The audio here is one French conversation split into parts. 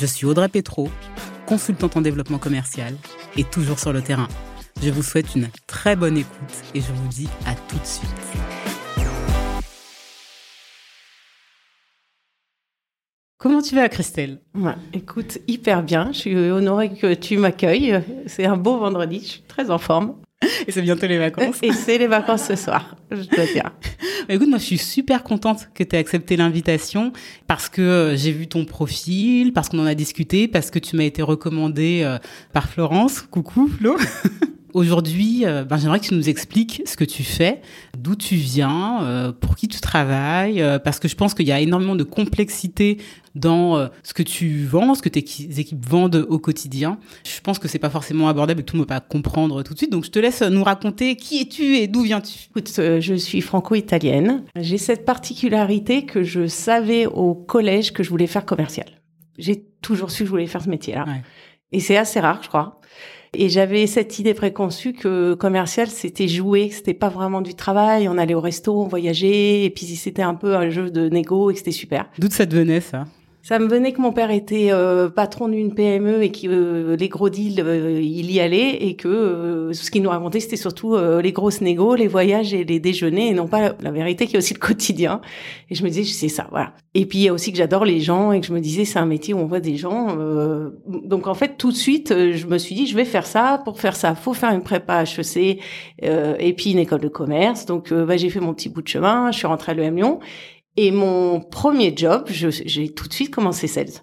Je suis Audrey Petro, consultante en développement commercial et toujours sur le terrain. Je vous souhaite une très bonne écoute et je vous dis à tout de suite. Comment tu vas, Christelle? Ouais, Écoute, hyper bien. Je suis honorée que tu m'accueilles. C'est un beau vendredi. Je suis très en forme. Et c'est bientôt les vacances. Et c'est les vacances ce soir, je dois dire. Bah, écoute, moi, je suis super contente que tu aies accepté l'invitation parce que euh, j'ai vu ton profil, parce qu'on en a discuté, parce que tu m'as été recommandée euh, par Florence. Coucou, Flo. Aujourd'hui, euh, ben, j'aimerais que tu nous expliques ce que tu fais, d'où tu viens, pour qui tu travailles, parce que je pense qu'il y a énormément de complexité dans ce que tu vends, ce que tes équipes vendent au quotidien. Je pense que c'est pas forcément abordable et tout le monde va pas comprendre tout de suite. Donc je te laisse nous raconter qui es-tu et d'où viens-tu. Écoute, je suis franco-italienne. J'ai cette particularité que je savais au collège que je voulais faire commercial. J'ai toujours su que je voulais faire ce métier-là. Ouais. Et c'est assez rare, je crois. Et j'avais cette idée préconçue que commercial, c'était jouer, c'était pas vraiment du travail. On allait au resto, on voyageait, et puis c'était un peu un jeu de négo et que c'était super. D'où ça te venait, ça? Ça me venait que mon père était euh, patron d'une PME et que euh, les gros deals, euh, il y allait et que ce qu'il nous racontait, c'était surtout les grosses négos, les voyages et les déjeuners et non pas la vérité qui est aussi le quotidien. Et je me disais, c'est ça, voilà. Et puis il y a aussi que j'adore les gens et que je me disais, c'est un métier où on voit des gens. donc en fait, tout de suite, je me suis dit, je vais faire ça. Pour faire ça, faut faire une prépa HEC et puis une école de commerce. Donc bah, j'ai fait mon petit bout de chemin, je suis rentrée à l'EM Lyon et mon premier job, j'ai tout de suite commencé sales.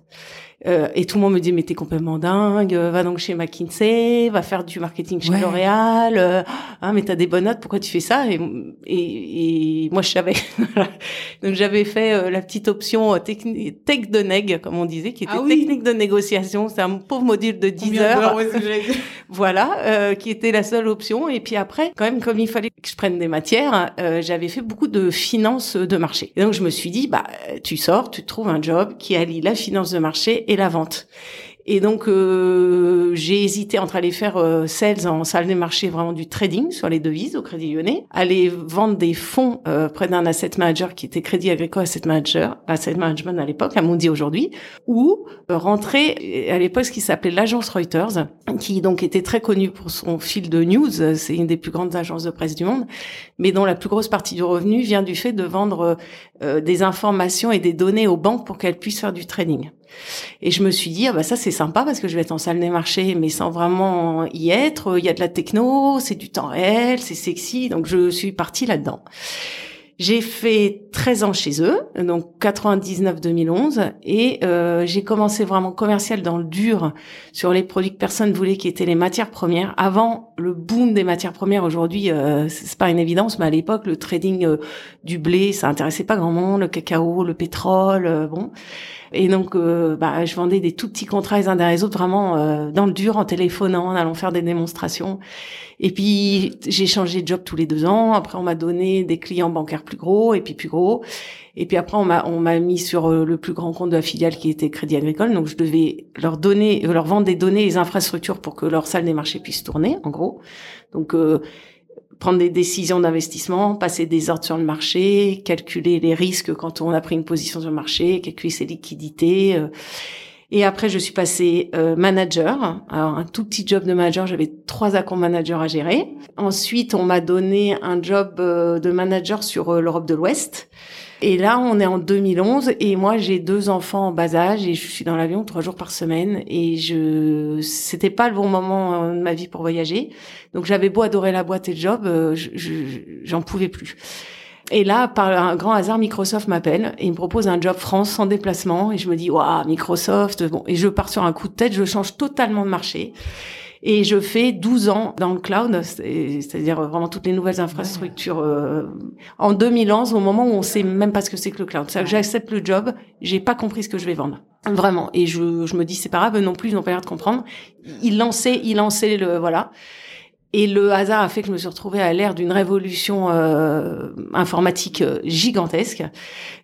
Euh, et tout le monde me dit mais t'es complètement dingue, euh, va donc chez McKinsey, va faire du marketing chez L'Oréal, euh, ah mais t'as des bonnes notes, pourquoi tu fais ça? Et, et, et moi je savais. donc j'avais fait euh, la petite option technique tech de neg comme on disait, qui était ah technique de négociation. C'est un pauvre module de 10 heures. voilà, qui était la seule option. Et puis après, quand même comme il fallait que je prenne des matières, j'avais fait beaucoup de finance de marché. Et donc je me suis dit bah tu sors, tu trouves un job qui allie la finance de marché et la vente. Et donc, euh, j'ai hésité entre aller faire euh, sales en salle des marchés, vraiment du trading sur les devises au Crédit Lyonnais, aller vendre des fonds euh, près d'un asset manager qui était Crédit Agricole Asset Manager, Asset Management à l'époque, à Mundi aujourd'hui, ou rentrer à l'époque ce qui s'appelait l'agence Reuters, qui donc était très connue pour son fil de news. C'est une des plus grandes agences de presse du monde, mais dont la plus grosse partie du revenu vient du fait de vendre des informations et des données aux banques pour qu'elles puissent faire du trading. Et je me suis dit, ah bah ça c'est sympa parce que je vais être en salle des marchés, mais sans vraiment y être. Il y a de la techno, c'est du temps réel, c'est sexy, donc je suis partie là-dedans. J'ai fait 13 ans chez eux, donc 99-2011, et euh, j'ai commencé vraiment commercial dans le dur sur les produits que personne voulait, qui étaient les matières premières. Avant le boom des matières premières, aujourd'hui, euh, c'est pas une évidence, mais à l'époque, le trading euh, du blé, ça intéressait pas grand monde, le cacao, le pétrole, euh, bon. Et donc, euh, bah, je vendais des tout petits contrats les uns derrière les autres, vraiment euh, dans le dur, en téléphonant, en allant faire des démonstrations. Et puis, j'ai changé de job tous les deux ans. Après, on m'a donné des clients bancaires plus gros et puis plus gros. Et puis après, on m'a on m'a mis sur euh, le plus grand compte de la filiale qui était Crédit Agricole. Donc, je devais leur donner, leur vendre des données, les infrastructures pour que leur salle des marchés puisse tourner, en gros. Donc, prendre des décisions d'investissement, passer des ordres sur le marché, calculer les risques quand on a pris une position sur le marché, calculer ses liquidités. Euh. Et après, je suis passée euh, manager. Alors, un tout petit job de manager, j'avais trois account managers à gérer. Ensuite, on m'a donné un job euh, de manager sur l'Europe de l'Ouest. Et là, on est en 2011 et moi, j'ai deux enfants en bas âge et je suis dans l'avion trois jours par semaine et je, c'était pas le bon moment euh, de ma vie pour voyager. Donc, j'avais beau adorer la boîte et le job, euh, j'en pouvais plus. Et là, par un grand hasard, Microsoft m'appelle et il me propose un job France sans déplacement. Et je me dis, waouh, Microsoft, bon. Et je pars sur un coup de tête, je change totalement de marché. Et je fais 12 ans dans le cloud, c'est-à-dire vraiment toutes les nouvelles infrastructures. Euh, en 2011, au moment où on sait même pas ce que c'est que le cloud. J'accepte le job, j'ai pas compris ce que je vais vendre. Vraiment. Et je, je me dis, c'est pas grave, non plus, ils n'ont pas l'air de comprendre. Il lançait, il lançait le, voilà. Et le hasard a fait que je me suis retrouvée à l'ère d'une révolution euh, informatique euh, gigantesque.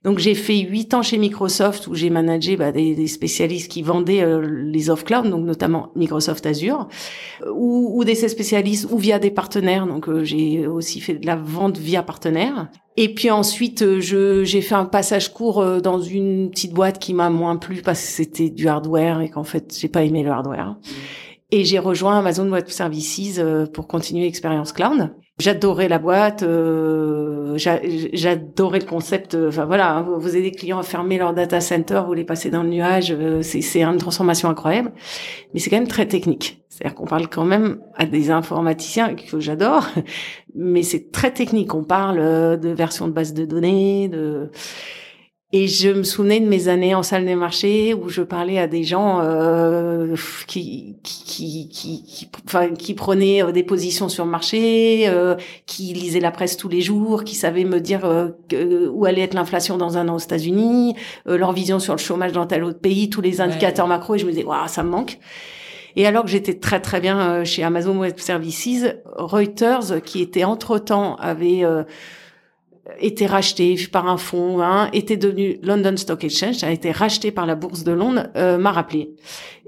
Donc j'ai fait huit ans chez Microsoft où j'ai managé bah, des, spécialistes qui vendaient euh, les off-cloud, donc notamment Microsoft Azure, ou, ou des spécialistes ou via des partenaires. Donc j'ai aussi fait de la vente via partenaires. Et puis ensuite, je j'ai fait un passage court dans une petite boîte qui m'a moins plu parce que c'était du hardware et qu'en fait j'ai pas aimé le hardware. Et j'ai rejoint Amazon Web Services euh, pour continuer l'expérience cloud. J'adorais la boîte, euh, j'adorais le concept. Euh, enfin voilà, hein, vous aidez des clients à fermer leur data center, vous les passez dans le nuage, euh, c'est une transformation incroyable. Mais c'est quand même très technique. C'est-à-dire qu'on parle quand même à des informaticiens que j'adore, mais c'est très technique. On parle de version de base de données, de et je me souvenais de mes années en salle des marchés où je parlais à des gens euh, qui, qui, qui, qui, enfin, qui prenaient euh, des positions sur le marché, euh, qui lisaient la presse tous les jours, qui savaient me dire euh, où allait être l'inflation dans un an aux États-Unis, euh, leur vision sur le chômage dans tel autre pays, tous les indicateurs macro. Et je me disais, waouh, ça me manque. Et alors que j'étais très très bien chez Amazon Web Services, Reuters, qui était entre-temps, avait était racheté par un fonds, hein, était devenu London Stock Exchange, a été racheté par la bourse de Londres, euh, m'a rappelé.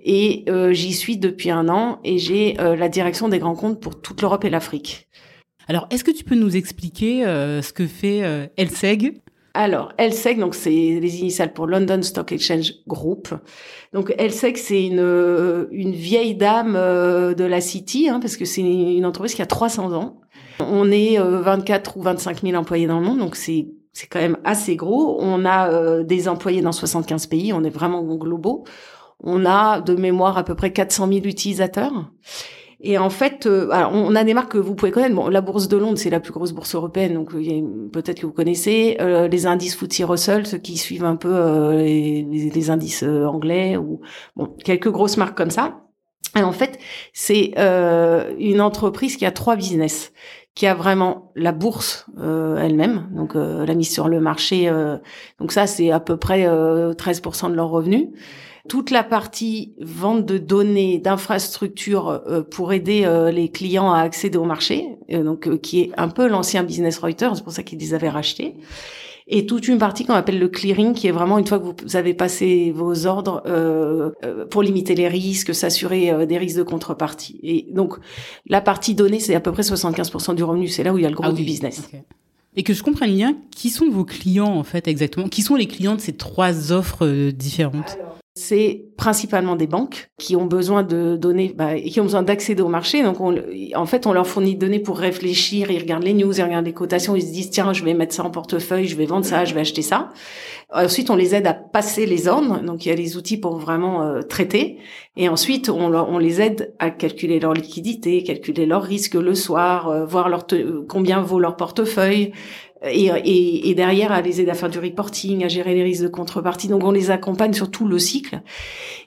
Et euh, j'y suis depuis un an et j'ai euh, la direction des grands comptes pour toute l'Europe et l'Afrique. Alors, est-ce que tu peux nous expliquer ce que fait LSEG alors, LSEG, donc c'est les initiales pour London Stock Exchange Group. Donc LSEG, c'est une, une vieille dame de la City, hein, parce que c'est une entreprise qui a 300 ans on est 24 euh, ou 25 000 employés dans le monde, donc c'est c'est quand même assez gros. On a euh, des employés dans 75 pays, on est vraiment globaux. On a de mémoire à peu près 400 000 utilisateurs. Et en fait, euh, on a des marques que vous pouvez connaître. Bon, la bourse de Londres, c'est la plus grosse bourse européenne, donc peut-être que vous connaissez. les indices FTSE Russell, ceux qui suivent un peu les, les, indices anglais, ou bon, quelques grosses marques comme ça. Et en fait, c'est une entreprise qui a trois business qui a vraiment la bourse euh, elle-même, donc euh, la mise sur le marché. Euh, donc ça, c'est à peu près 13% de leurs revenus. Toute la partie vente de données, d'infrastructures pour aider les clients à accéder au marché, donc qui est un peu l'ancien business Reuters, c'est pour ça qu'ils les avaient rachetés et toute une partie qu'on appelle le clearing, qui est vraiment une fois que vous avez passé vos ordres euh, euh pour limiter les risques, s'assurer euh, des risques de contrepartie. Et donc la partie donnée, c'est à peu près 75% du revenu. C'est là où il y a le gros ah du business. Et que je comprenne bien, qui sont vos clients en fait exactement? Qui sont les clients de ces trois offres euh, différentes? C'est principalement des banques qui ont besoin de données bah, et qui ont besoin d'accéder au marché. Donc, on, en fait, on leur fournit des données pour réfléchir. Ils regardent les news, ils regardent les cotations, ils se disent tiens, je vais mettre ça en portefeuille, je vais vendre ça, je vais acheter ça. Ensuite, on les aide à passer les ordres. Donc, il y a les outils pour vraiment euh, traiter. Et ensuite, on, on, les aide à calculer leur liquidité, calculer leurs risques le soir, euh, voir leur combien vaut leur portefeuille, et, et, et, derrière à les aider à faire du reporting, à gérer les risques de contrepartie. Donc on les accompagne sur tout le cycle.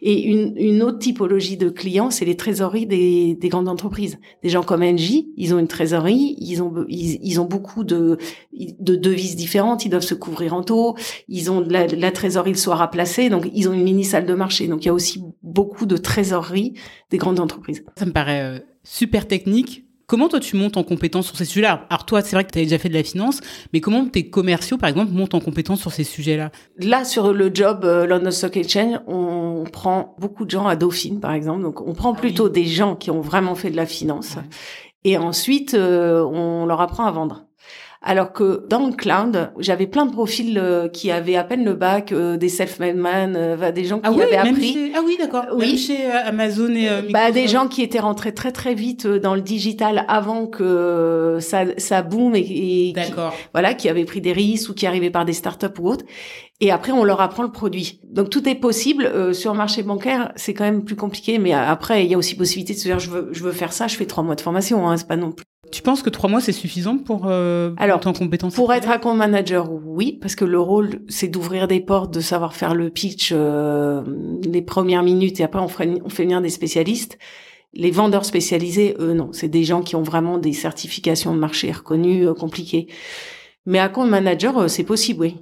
Et une, une autre typologie de clients, c'est les trésoreries des, des, grandes entreprises. Des gens comme Engie, ils ont une trésorerie, ils ont ils, ont beaucoup de, de devises différentes, ils doivent se couvrir en taux, ils ont la, la trésorerie le soir à placer, donc ils ont une mini salle de marché. Donc il y a aussi beaucoup de trésorerie des grandes entreprises. Ça me paraît euh, super technique Comment toi tu montes en compétence sur ces sujets-là? Alors toi, c'est vrai que tu as déjà fait de la finance, mais comment tes commerciaux, par exemple, montent en compétence sur ces sujets-là? Là, sur le job euh, London Stock Exchange, on prend beaucoup de gens à Dauphine, par exemple. Donc, on prend ah plutôt des gens qui ont vraiment fait de la finance. Et ensuite, euh, on leur apprend à vendre. Alors que dans le cloud, j'avais plein de profils euh, qui avaient à peine le bac, euh, des self-made man, euh, des gens qui ah avaient appris. Ah oui, d'accord. Oui. Même chez Amazon et bah, des gens qui étaient rentrés très très vite dans le digital avant que ça ça boom et, d'accord. voilà, qui avaient pris des risques ou qui arrivaient par des startups ou autres. Et après, on leur apprend le produit. Donc tout est possible. sur le marché bancaire, c'est quand même plus compliqué, mais après, il y a aussi possibilité de se dire je veux je veux faire ça, je fais trois mois de formation. Hein, c'est pas non plus tu penses que trois mois c'est suffisant pour euh, Alors, en compétence Pour être account manager, oui, parce que le rôle c'est d'ouvrir des portes, de savoir faire le pitch euh, les premières minutes et après on, fait venir des spécialistes. Les vendeurs spécialisés, eux, non. C'est des gens qui ont vraiment des certifications de marché reconnues, euh, compliquées. Mais compte manager, euh, c'est possible, oui.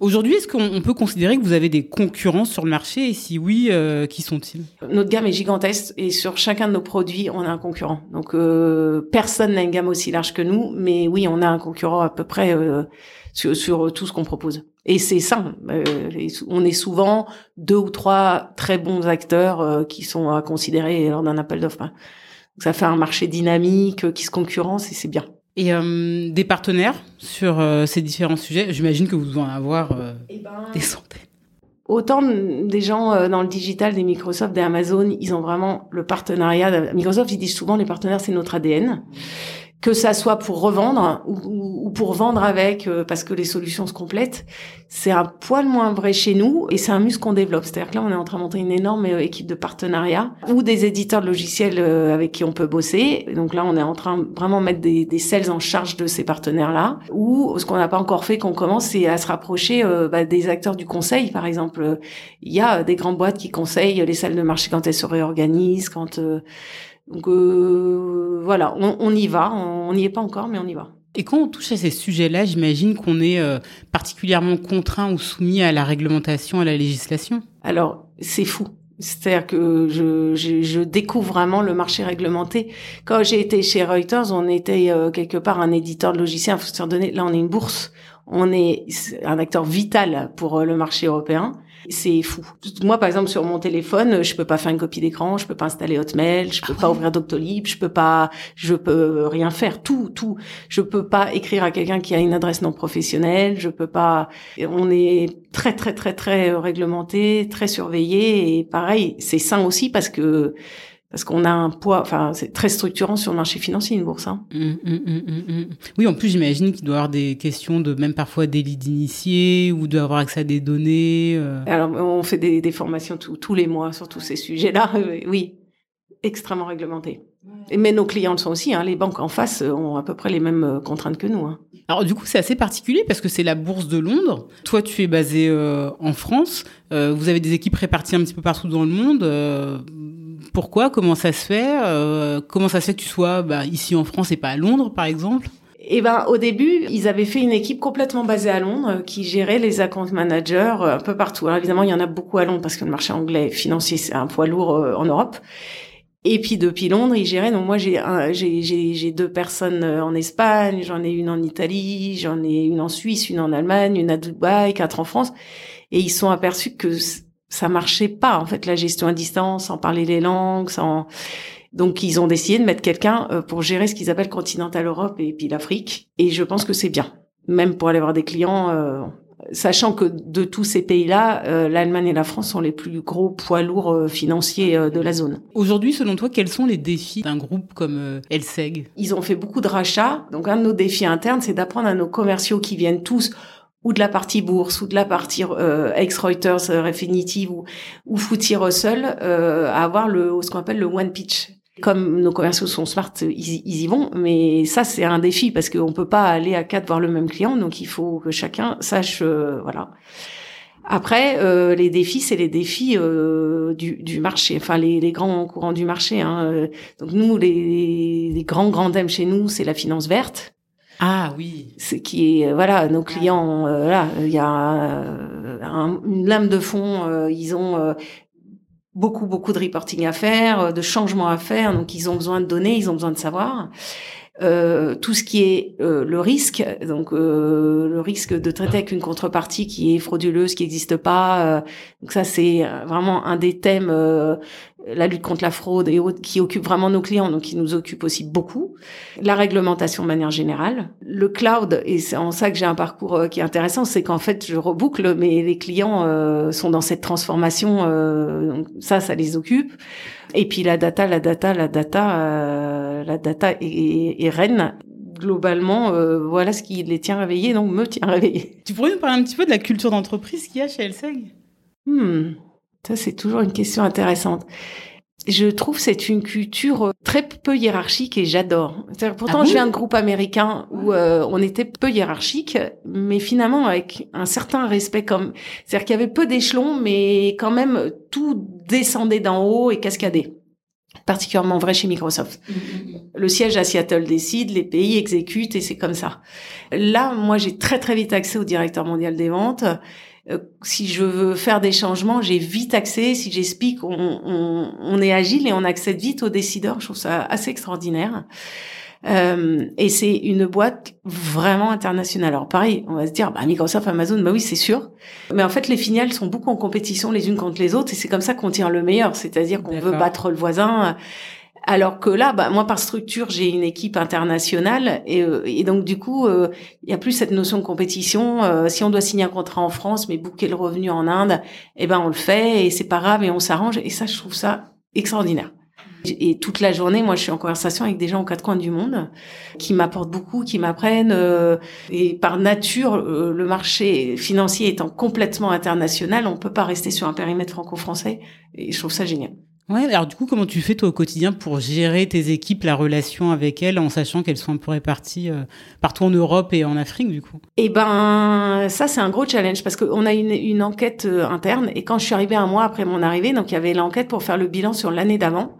Aujourd'hui, est-ce qu'on peut considérer que vous avez des concurrents sur le marché Et si oui, euh, qui sont-ils? Notre gamme est gigantesque et sur chacun de nos produits, on a un concurrent. Donc, euh, personne n'a une gamme aussi large que nous, mais oui, on a un concurrent à peu près euh, sur, sur, tout ce qu'on propose. Et c'est ça. Euh, on est souvent deux ou trois très bons acteurs euh, qui sont à considérer lors d'un appel d'offres. Ça fait un marché dynamique qui se concurrence et c'est bien. Et euh, des partenaires sur euh, ces différents sujets, j'imagine que vous devez en avoir euh, eh ben, des centaines. Autant des gens dans le digital, des Microsoft, des Amazon, ils ont vraiment le partenariat. Microsoft, ils disent souvent les partenaires, c'est notre ADN que ça soit pour revendre ou, ou pour vendre avec, euh, parce que les solutions se complètent, c'est un poil moins vrai chez nous et c'est un muscle qu'on développe. C'est-à-dire que là, on est en train de monter une énorme euh, équipe de partenariats ou des éditeurs de logiciels euh, avec qui on peut bosser. donc là, on est en train vraiment mettre des, des sales en charge de ces partenaires-là. Ou ce qu'on n'a pas encore fait, qu'on commence, c'est à se rapprocher bah, des acteurs du conseil. Par exemple, il y a des grandes boîtes qui conseillent les salles de marché quand elles se réorganisent, quand donc euh, voilà, on, y va. On n'y est pas encore, mais on y va. Et quand on touche à ces sujets-là, j'imagine qu'on est euh, particulièrement contraint ou soumis à la réglementation, à la législation? Alors, c'est fou. C'est-à-dire que je, je, découvre vraiment le marché réglementé. Quand j'ai été chez Reuters, on était euh, quelque part un éditeur de logiciels, un fournisseur de données. Là, on est une bourse. On est un acteur vital pour le marché européen. C'est fou. Moi, par exemple, sur mon téléphone, je peux pas faire une copie d'écran, je peux pas installer Hotmail, je peux ah pas ouvrir Doctolib, je peux pas, je peux rien faire. Tout, tout. Je peux pas écrire à quelqu'un qui a une adresse non professionnelle. Je peux pas. On est très, très, très, très réglementé, très surveillé. Et pareil, c'est sain aussi parce que parce qu'on a un poids, enfin c'est très structurant sur le marché financier une bourse. Hein. Mmh, mmh, mmh, oui, en plus j'imagine qu'il doit y avoir des questions de même parfois délit d'initié ou d'avoir accès à des données. Euh. Alors on fait des, des formations tous les mois sur tous ces sujets-là. oui, extrêmement réglementé. Mais nos clients le sont aussi. Hein. Les banques en face ont à peu près les mêmes euh, contraintes que nous. Hein. Alors du coup, c'est assez particulier parce que c'est la bourse de Londres. Toi, tu es basé euh, en France. Euh, vous avez des équipes réparties un petit peu partout dans le monde. Euh, pourquoi Comment ça se fait euh, Comment ça se fait que tu sois bah, ici en France et pas à Londres, par exemple eh ben, au début, ils avaient fait une équipe complètement basée à Londres qui gérait les account managers un peu partout. Alors évidemment, il y en a beaucoup à Londres parce que le marché anglais financier c'est un poids lourd en Europe. Et puis depuis Londres, ils géraient. Donc moi, j'ai deux personnes en Espagne, j'en ai une en Italie, j'en ai une en Suisse, une en Allemagne, une à Dubaï, quatre en France. Et ils sont aperçus que ça marchait pas en fait la gestion à distance, sans parler les langues, sans donc ils ont décidé de mettre quelqu'un euh, pour gérer ce qu'ils appellent continental Europe et puis l'Afrique et je pense que c'est bien même pour aller voir des clients euh, sachant que de tous ces pays-là, euh, l'Allemagne et la France sont les plus gros poids lourds financiers de la zone. Aujourd'hui, selon toi, quels sont les défis d'un groupe comme Elseg Ils ont fait beaucoup de rachats. Donc, un de nos défis internes, c'est d'apprendre à nos commerciaux qui viennent tous ou de la partie bourse ou de la partie euh, ex-Reuters, euh, Refinitiv ou, ou Footy Russell, euh, à avoir le, ce qu'on appelle le one pitch. Comme nos commerciaux sont smart, ils, ils y vont, mais ça c'est un défi parce qu'on peut pas aller à quatre voir le même client, donc il faut que chacun sache, euh, voilà. Après, euh, les défis, c'est les défis euh, du, du, marché, enfin les, les, grands courants du marché. Hein. Donc nous, les, les grands grands thèmes chez nous, c'est la finance verte. Ah oui. Ce qui est voilà nos clients euh, là il y a euh, une lame de fond euh, ils ont beaucoup beaucoup de reporting à faire de changements à faire donc ils ont besoin de données ils ont besoin de savoir euh, tout ce qui est euh, le risque, donc euh, le risque de traiter avec une contrepartie qui est frauduleuse, qui n'existe pas. donc ça, c'est vraiment un des thèmes, la lutte contre la fraude et autres, qui occupe vraiment nos clients, donc qui nous occupe aussi beaucoup. La réglementation de manière générale. Le cloud, et c'est en ça que j'ai un parcours qui est intéressant, c'est qu'en fait, je reboucle, mais les clients sont dans cette transformation, donc ça, ça les occupe. Et puis la data, la data, la data, euh, la data est, reine. Globalement, euh, voilà ce qui les tient réveillés, donc me tient réveillé. Tu pourrais nous parler un petit peu de la culture d'entreprise qu'il y a chez Elseg hmm, Ça, c'est toujours une question intéressante. Je trouve c'est une culture très peu hiérarchique et j'adore. Pourtant, ah je viens d'un groupe américain où euh, on était peu hiérarchique, mais finalement avec un certain respect comme. C'est-à-dire qu'il y avait peu d'échelons, mais quand même tout descendait d'en haut et cascadait. particulièrement vrai chez Microsoft. Le siège à Seattle décide, les pays exécutent et c'est comme ça. Là, moi, j'ai très très vite accès au directeur mondial des ventes. Euh, si je veux faire des changements, j'ai vite accès. Si j'explique, on, on, on, est agile et on accède vite aux décideurs. Je trouve ça assez extraordinaire. Euh, et c'est une boîte vraiment internationale. Alors pareil, on va se dire, bah, Microsoft, Amazon, bah oui, c'est sûr. Mais en fait, les filiales sont beaucoup en compétition les unes contre les autres, et c'est comme ça qu'on tire le meilleur. C'est-à-dire qu'on veut battre le voisin. Alors que là, bah, moi par structure, j'ai une équipe internationale et, euh, et donc du coup, euh, il y a plus cette notion de compétition. Euh, si on doit signer un contrat en France, mais bouquer le revenu en Inde, eh ben on le fait et c'est pas grave et on s'arrange. Et ça, je trouve ça extraordinaire. Et toute la journée, moi, je suis en conversation avec des gens aux quatre coins du monde qui m'apportent beaucoup, qui m'apprennent. Euh, et par nature, euh, le marché financier étant complètement international, on peut pas rester sur un périmètre franco-français. Et je trouve ça génial. Ouais, alors du coup, comment tu fais toi au quotidien pour gérer tes équipes, la relation avec elles, en sachant qu'elles sont un peu réparties euh, partout en Europe et en Afrique, du coup? Eh ben, ça c'est un gros challenge parce qu'on a une, une enquête euh, interne et quand je suis arrivée un mois après mon arrivée, donc il y avait l'enquête pour faire le bilan sur l'année d'avant.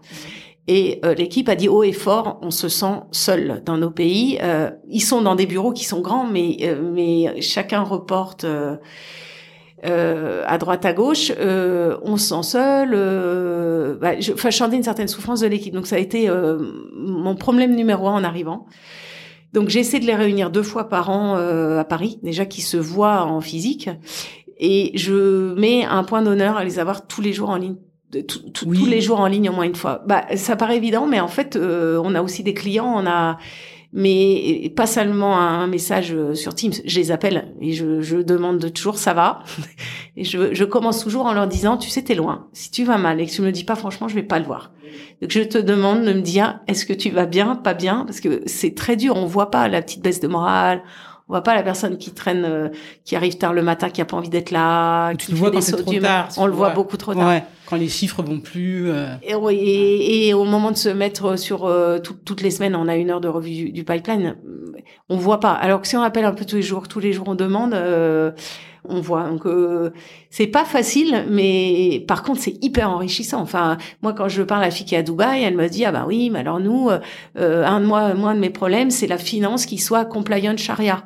Et euh, l'équipe a dit haut et fort, on se sent seul dans nos pays. ils sont dans des bureaux qui sont grands, mais mais chacun reporte euh, à droite à gauche, euh, on se sent seul. Euh, bah, je, enfin, je une certaine souffrance de l'équipe. Donc ça a été euh, mon problème numéro un en arrivant. Donc j'essaie de les réunir deux fois par an euh, à Paris, déjà qui se voient en physique, et je mets un point d'honneur à les avoir tous les jours en ligne. tous les jours en ligne au moins une fois. Bah, ça paraît évident, mais en fait, on a aussi des clients, on a mais pas seulement un message euh, sur Teams. Je les appelle et je, je demande toujours ça va? Et je, je, commence toujours en leur disant, tu sais, t'es loin. Si tu vas mal et que tu me dis pas franchement, je vais pas le voir. Donc je te demande de me dire, est-ce que tu vas bien, pas bien, parce que c'est très dur. On voit pas la petite baisse de morale. On voit pas la personne qui traîne, euh, qui arrive tard le matin, qui a pas envie d'être là, tu le vois quand c'est trop tard. On le voit beaucoup trop tard. Ouais, quand les chiffres vont plus. Euh... Et, et, et, au moment de se mettre sur euh, toutes les semaines, on a une heure de revue du, pipeline. On voit pas. Alors que si on appelle un peu tous les jours, tous les jours on demande, euh, on voit. Donc c'est pas facile, mais par contre c'est hyper enrichissant. Enfin, moi quand je parle à la fille qui est à Dubaï, elle me dit ah bah oui, mais alors nous, un de moi, moi de mes problèmes, c'est la finance qui soit compliant charia.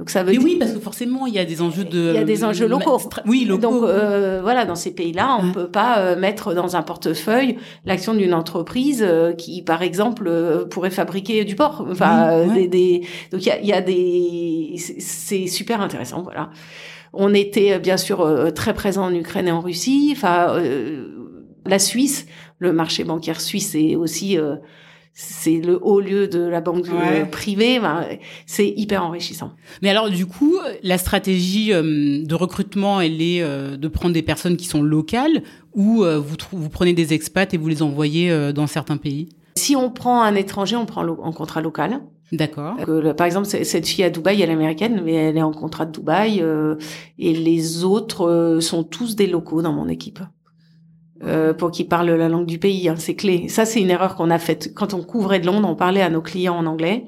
Donc ça veut oui, parce que forcément, il y a des enjeux de. Il y a des enjeux locaux. Oui, locaux. Donc euh, voilà, dans ces pays-là, on ne peut pas euh, mettre dans un portefeuille l'action d'une entreprise euh, qui, par exemple, euh, pourrait fabriquer du porc. Enfin, des, des, Donc il y a, y a des. C'est super intéressant, voilà. On était bien sûr très présent en Ukraine et en Russie. Enfin, la Suisse, le marché bancaire suisse est aussi c'est le haut lieu de la banque euh, privée. Ben, c'est hyper enrichissant. Mais alors, du coup, la stratégie euh, de recrutement, elle est euh, de prendre des personnes qui sont locales ou vous, vous prenez des expats et vous les envoyez dans certains pays? Si on prend un étranger, on prend en contrat local. D'accord. par exemple, cette fille à Dubaï, elle est américaine, mais elle est en contrat de Dubaï. et les autres sont tous des locaux dans mon équipe. Euh, pour qu'ils parlent la langue du pays. Hein, c'est clé. Ça, c'est une erreur qu'on a faite. Quand on couvrait de Londres, on parlait à nos clients en anglais.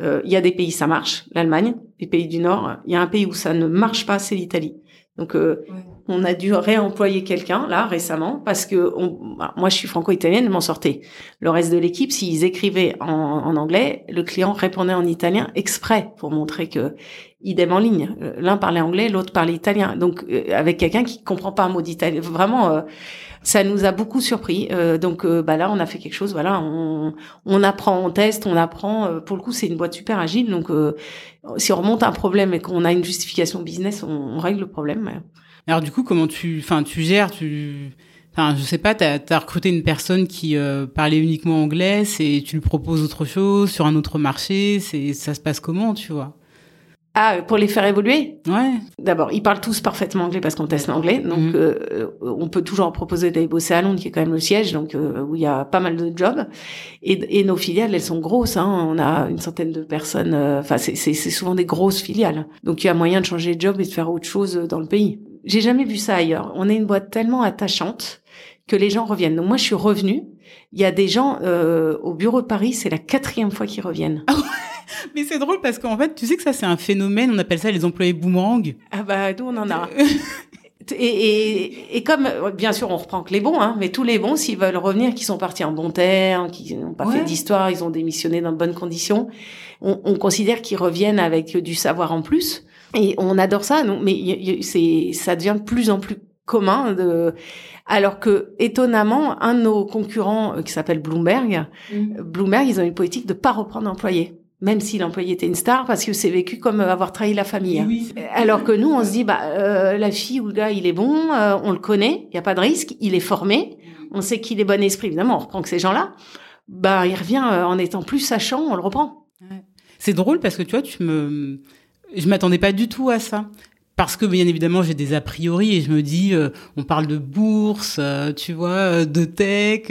Euh, il y a des pays, ça marche. L'Allemagne, les pays du Nord. Il y a un pays où ça ne marche pas, c'est l'Italie. Donc, euh, on a dû réemployer quelqu'un, là, récemment, parce que on, bah, moi, je suis franco-italienne, m'en sortais. Le reste de l'équipe, s'ils écrivaient en, en, anglais, le client répondait en italien exprès pour montrer que idem en ligne. L'un parlait anglais, l'autre parlait italien. Donc, avec quelqu'un qui comprend pas un mot d'italien. Vraiment, ça nous a beaucoup surpris. Euh, donc euh, bah là, on a fait quelque chose. Voilà, on, on apprend, on teste, on apprend. Euh, pour le coup, c'est une boîte super agile. Donc si on remonte un problème et qu'on a une justification business, on, on règle le problème. Alors du coup, comment tu, enfin, tu gères, tu Enfin, je sais pas, tu as, recruté une personne qui parlait uniquement anglais, et tu lui proposes autre chose sur un autre marché, c'est ça se passe comment, tu vois? Ah, pour les faire évoluer? Ouais. D'abord, ils parlent tous parfaitement anglais parce qu'on teste l'anglais. Donc, mhm. euh, on peut toujours proposer d'aller bosser à Londres, qui est quand même le siège, donc euh, où il y a pas mal de jobs. Et, et nos filiales, elles sont grosses. Hein. On a une centaine de personnes. Euh, enfin, c'est souvent des grosses filiales. Donc, il y a moyen de changer de job et de faire autre chose dans le pays. J'ai jamais vu ça ailleurs. On est une boîte tellement attachante que les gens reviennent. Donc, moi, je suis revenue. Il y a des gens au bureau de Paris, c'est la quatrième fois qu'ils reviennent. Ah mais c'est drôle parce qu'en fait, tu sais que ça, c'est un phénomène, on appelle ça les employés boomerang. Ah bah, nous, on en a. Et, et, et, comme, bien sûr, on reprend que les bons, hein, mais tous les bons, s'ils veulent revenir, qui sont partis en bon terme, qui n'ont pas fait d'histoire, ils ont démissionné dans de bonnes conditions, on, on considère qu'ils reviennent avec du savoir en plus. Et on adore ça, non mais c'est, ça devient de plus en plus commun de, alors que étonnamment, un de nos concurrents euh, qui s'appelle Bloomberg, mm. Bloomberg, ils ont une politique de pas reprendre d'employés même si l'employé était une star, parce que c'est vécu comme euh, avoir trahi la famille. Hein. Alors que nous, on se dit, bah, euh, la fille ou le gars, il est bon, on le connaît, il n'y a pas de risque, il est formé, on sait qu'il est bon esprit, évidemment, on reprend que ces gens-là. Bah, il revient en étant plus sachant, on le reprend. C'est drôle parce que tu vois, tu me, je m'attendais pas du tout à ça. Parce que bien évidemment j'ai des a priori et je me dis euh, on parle de bourse euh, tu vois euh, de tech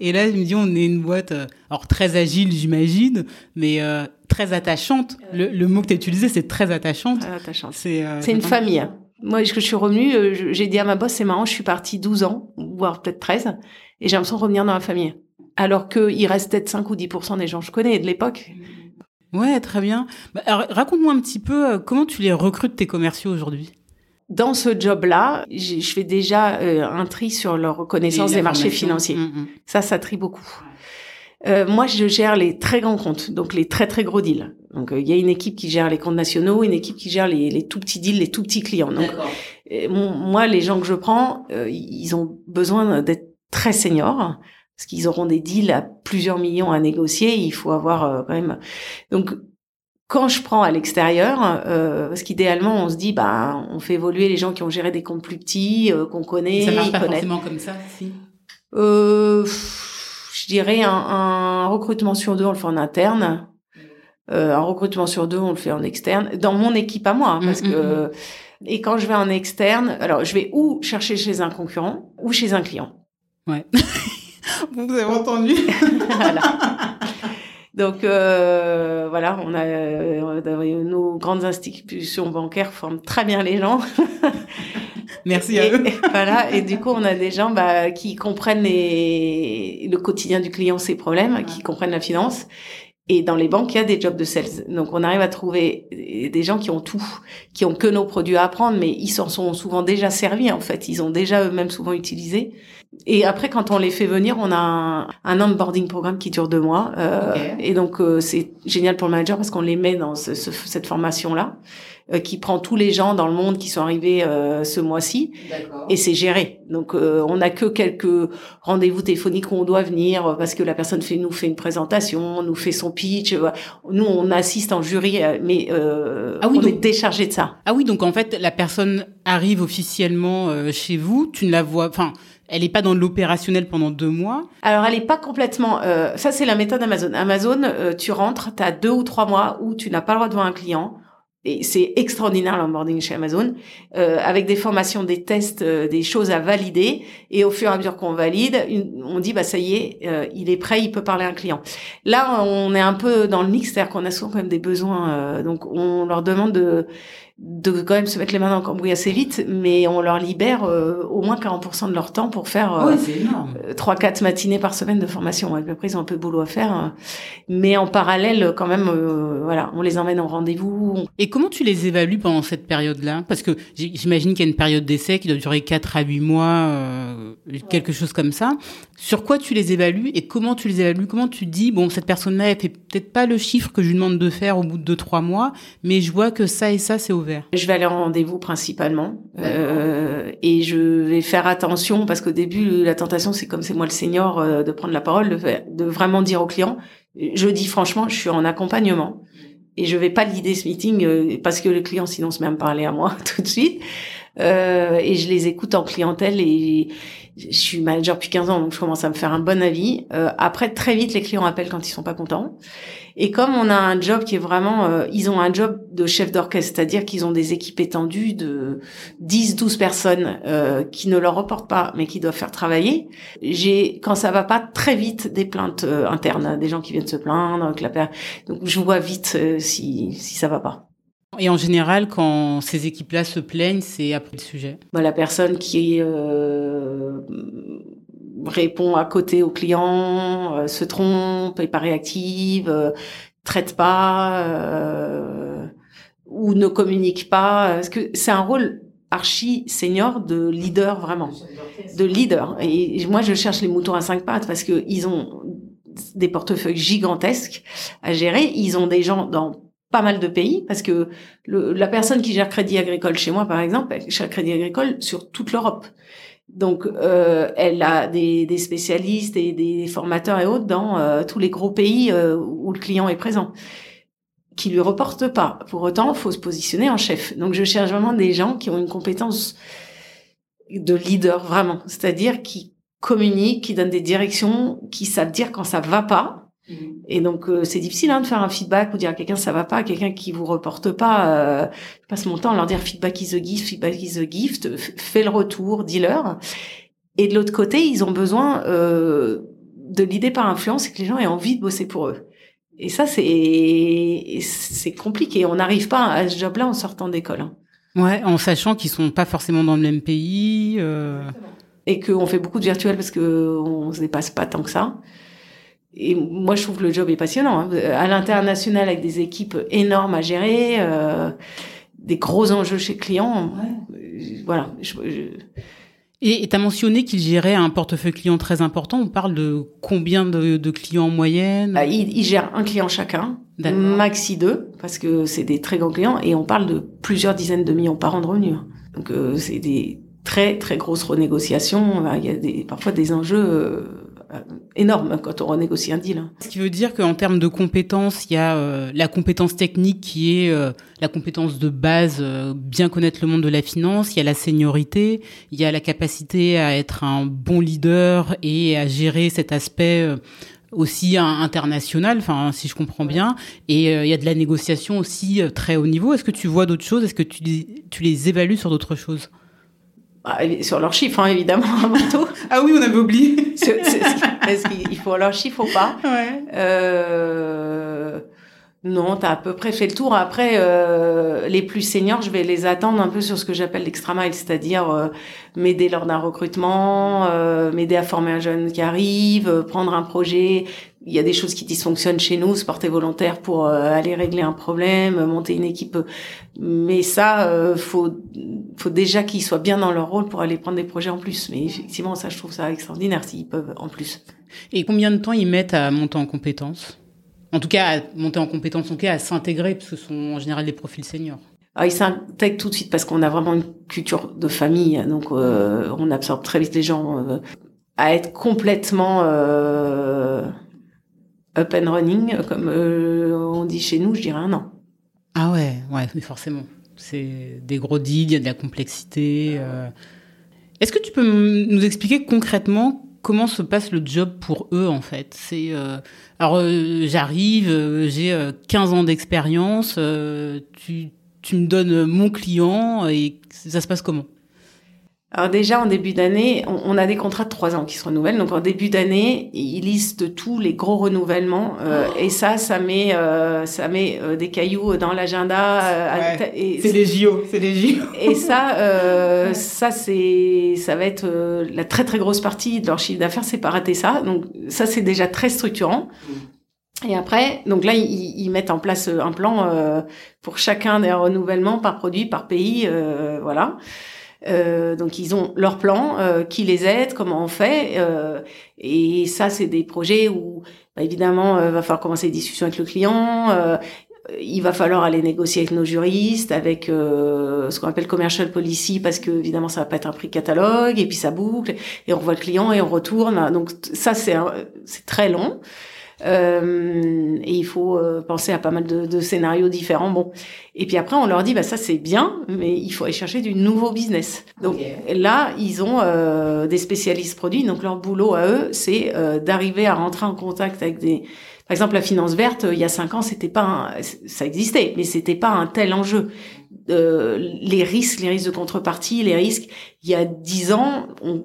et là je me dis on est une boîte alors très agile j'imagine mais très attachante. Le, le, mot que tu as utilisé c'est très attachante. attachante. C'est c'est une famille hein. moi que je suis revenue j'ai dit à ma boss c'est marrant je suis partie 12 ans voire peut-être 13 et j'ai l'impression de revenir dans la famille. Alors qu'il reste peut-être 5 ou 10% des gens que je connais de l'époque Ouais, très bien. Bah, raconte-moi un petit peu euh, comment tu les recrutes tes commerciaux aujourd'hui? Dans ce job-là, je fais déjà euh, un tri sur leur reconnaissance des marchés financiers. Mm, mm. Ça, ça trie beaucoup. Euh, moi, je gère les très grands comptes, donc les très très gros deals. Donc, il y a une équipe qui gère les comptes nationaux, une équipe qui gère les, les tout petits deals, les tout petits clients. Donc, moi, les gens que je prends, ils ont besoin d'être très seniors parce qu'ils auront des deals à plusieurs millions à négocier. Il faut avoir euh, quand même. Donc, quand je prends à l'extérieur, euh, parce qu'idéalement, on se dit, bah, on fait évoluer les gens qui ont géré des comptes plus petits, euh, qu'on connaît. Ça marche pas forcément comme ça, si? Euh, je dirais un, un, recrutement sur deux, on le fait en interne. Euh, un recrutement sur deux, on le fait en externe. Dans mon équipe à moi, hein, parce mm, que. Mm, mm. Et quand je vais en externe, alors je vais ou chercher chez un concurrent ou chez un client. Ouais. Vous avez entendu. voilà. Donc euh, voilà, on a euh, nos grandes institutions bancaires forment très bien les gens. Merci à eux. voilà, et du coup on a des gens bah, qui comprennent les, le quotidien du client, ses problèmes, qui comprennent la finance et dans les banques, il y a des jobs de sales. Donc, on arrive à trouver des gens qui ont tout, qui ont que nos produits à apprendre, mais ils s'en sont souvent déjà servis, en fait. Ils ont déjà eux-mêmes souvent utilisé. Et après, quand on les fait venir, on a un, un onboarding programme qui dure deux mois. Euh, Et donc, euh, c'est génial pour le manager parce qu'on les met dans ce, cette formation-là. Euh, qui prend tous les gens dans le monde qui sont arrivés euh, ce mois-ci et c'est géré. Donc euh, on n'a que quelques rendez-vous téléphoniques où on doit venir parce que la personne fait nous fait une présentation, nous fait son pitch. Nous on assiste en jury, mais ah oui, on est déchargé de ça. Ah oui, donc en fait la personne arrive officiellement chez vous, tu ne la vois, enfin. Elle n'est pas dans l'opérationnel pendant deux mois. Alors, elle n'est pas complètement. Euh, ça, c'est la méthode Amazon. Amazon, tu rentres, tu as deux ou trois mois où tu n'as pas le droit de voir un client et c'est extraordinaire l'onboarding chez Amazon, euh, avec des formations, des tests, euh, des choses à valider. Et au fur et à mesure qu'on valide, on dit bah ça y est, euh, il est prêt, il peut parler à un client. Là, on est un peu dans le mix, c'est-à-dire qu'on a souvent quand même des besoins. Euh, donc on leur demande de de quand même se mettre les mains dans le cambouis assez vite, mais on leur libère euh, au moins 40% de leur temps pour faire euh, trois, quatre matinées par semaine de formation. Et après, ils ont un peu de boulot à faire, hein. mais en parallèle, quand même, euh, voilà, on les emmène au rendez-vous. Et comment tu les évalues pendant cette période-là? Parce que j'imagine qu'il y a une période d'essai qui doit durer 4 à 8 mois, quelque chose comme ça. Sur quoi tu les évalues et comment tu les évalues? Comment tu dis, bon, cette personne-là, elle fait peut-être pas le chiffre que je lui demande de faire au bout de 2-3 mois, mais je vois que ça et ça, c'est je vais aller en rendez-vous principalement euh, et je vais faire attention parce qu'au début la tentation c'est comme c'est moi le senior euh, de prendre la parole, de, de vraiment dire au client. Je dis franchement, je suis en accompagnement et je vais pas l'idée ce meeting euh, parce que le client sinon se met à me parler à moi tout de suite. Euh, et je les écoute en clientèle et je suis manager depuis 15 ans donc je commence à me faire un bon avis. Euh, après très vite les clients appellent quand ils sont pas contents. Et comme on a un job qui est vraiment euh, ils ont un job de chef d'orchestre, c'est-à-dire qu'ils ont des équipes étendues de 10 12 personnes euh, qui ne leur reportent pas mais qui doivent faire travailler. J'ai quand ça va pas très vite des plaintes internes, des gens qui viennent se plaindre que la donc je vois vite si si ça va pas. Et en général, quand ces équipes-là se plaignent, c'est après le sujet bah, La personne qui euh, répond à côté au client, euh, se trompe, est pas réactive, euh, traite pas, euh, ou ne communique pas. Parce que c'est un rôle archi seniors de leader vraiment, de leader. Et moi, je cherche les moutons à cinq pattes parce que ils ont des portefeuilles gigantesques à gérer. Ils ont des gens dans pas mal de pays parce que le, la personne qui gère Crédit Agricole chez moi, par exemple, elle gère Crédit Agricole sur toute l'Europe. Donc, euh, elle a des, des, spécialistes et des formateurs et autres dans euh, tous les gros pays euh, où le client est présent, qui lui reportent pas. Pour autant, faut se positionner en chef. Donc, je cherche vraiment des gens qui ont une compétence de leader vraiment, c'est-à-dire qui communiquent, qui donnent des directions, qui savent dire quand ça va pas. Et donc euh, c'est difficile hein, de faire un feedback ou dire à quelqu'un ça va pas, quelqu'un qui vous reporte pas. Euh, je passe mon temps à leur dire feedback is a gift, feedback is a gift, fais le retour, dis-leur. Et de l'autre côté, ils ont besoin euh, de l'idée par influence et que les gens aient envie de bosser pour eux. Et ça c'est c'est compliqué. On n'arrive pas à ce job-là en sortant d'école. Hein. Ouais, en sachant qu'ils sont pas forcément dans le même pays. Euh... Et qu'on fait beaucoup de virtuel parce que on se dépasse pas tant que ça. Et moi, je trouve que le job est passionnant. Hein. À l'international, avec des équipes énormes à gérer, euh, des gros enjeux chez clients. Ouais. Euh, voilà. Je, je... Et tu as mentionné qu'il gérait un portefeuille client très important. On parle de combien de, de clients en moyenne? Ah, il, il, gère un client chacun, maxi deux, parce que c'est des très grands clients, et on parle de plusieurs dizaines de millions par an de revenus. Donc euh, c'est des très très grosses renégociations. Il y a des, parfois des enjeux euh, euh, énorme quand on renégocie un deal. Ce qui veut dire qu'en termes de compétences, il y a euh, la compétence technique qui est euh, la compétence de base, bien connaître le monde de la finance, il y a la seniorité, il y a la capacité à être un bon leader et à gérer cet aspect aussi international, enfin si je comprends bien, et il y a de la négociation aussi très haut niveau. Est-ce que tu vois d'autres choses? Est-ce que tu, tu les évalues sur d'autres choses? Bah, sur leurs chiffres, hein, évidemment, avant tout. ah oui, on avait oublié. Est-ce qu'il faut leurs chiffres ou pas ouais. euh, Non, tu as à peu près fait le tour. Après, euh, les plus seniors, je vais les attendre un peu sur ce que j'appelle l'extra mile, c'est-à-dire euh, m'aider lors d'un recrutement, euh, m'aider à former un jeune qui arrive, euh, prendre un projet, il y a des choses qui dysfonctionnent chez nous, se porter volontaire pour euh, aller régler un problème, monter une équipe. Mais ça, euh, faut, faut déjà qu'ils soient bien dans leur rôle pour aller prendre des projets en plus. Mais effectivement, ça, je trouve ça extraordinaire s'ils peuvent en plus. Et combien de temps ils mettent à monter en compétences? En tout cas, à monter en compétences, en tout cas, à s'intégrer, parce que ce sont en général des profils seniors. Ah, ils s'intègrent tout de suite parce qu'on a vraiment une culture de famille, donc euh, on absorbe très vite les gens. Euh, à être complètement euh, up and running, comme euh, on dit chez nous, je dirais un an. Ah ouais, ouais, mais forcément. C'est des gros deals, il y a de la complexité. Euh. Est-ce que tu peux nous expliquer concrètement comment se passe le job pour eux en fait? C'est euh... alors j'arrive, j'ai 15 ans d'expérience, tu, tu me donnes mon client et ça se passe comment? Alors déjà, en début d'année, on, a des contrats de trois ans qui se renouvellent. Donc en début d'année, ils listent tous les gros renouvellements. Euh, et ça, ça met, euh, ça met euh, des cailloux dans l'agenda. Ouais. C'est des JO, c'est des JO. Et ça, ça c'est, ça va être la très très grosse partie de leur chiffre d'affaires, c'est pas rater ça. Donc ça, c'est déjà très structurant. Et après, donc là, ils, ils, mettent en place un plan pour chacun des renouvellements par produit, par pays, voilà. Euh, donc ils ont leur plan, euh, qui les aide, comment on fait. Euh, et ça, c'est des projets où, bah, évidemment, va falloir commencer les discussions avec le client. il va falloir aller négocier avec nos juristes, avec ce qu'on appelle commercial policy, parce que évidemment, ça va pas être un prix catalogue. Et puis ça boucle, et on voit le client et on retourne. Donc ça, c'est très long. Euh, et il faut euh, penser à pas mal de, de, scénarios différents. Bon, et puis après on leur dit bah ça c'est bien, mais il faut aller chercher du nouveau business. Donc là ils ont euh, des spécialistes produits, donc leur boulot à eux c'est euh, d'arriver à rentrer en contact avec des par exemple, la finance verte, il y a cinq ans, c'était pas, un, ça existait, mais c'était pas un tel enjeu. Euh, les risques, les risques de contrepartie, les risques, il y a dix ans, on,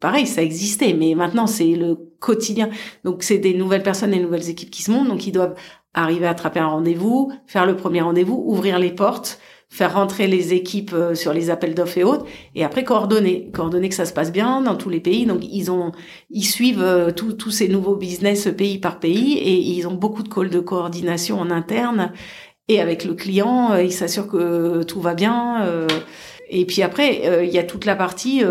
pareil, ça existait, mais maintenant c'est le quotidien. Donc c'est des nouvelles personnes, des nouvelles équipes qui se montent, donc ils doivent arriver à attraper un rendez-vous, faire le premier rendez-vous, ouvrir les portes, faire rentrer les équipes euh, sur les appels d'offres et autres, et après coordonner, coordonner que ça se passe bien dans tous les pays. Donc ils ont, ils suivent euh, tous ces nouveaux business pays par pays, et ils ont beaucoup de calls de coordination en interne et avec le client, il s'assure que tout va bien. et puis après, il y a toute la partie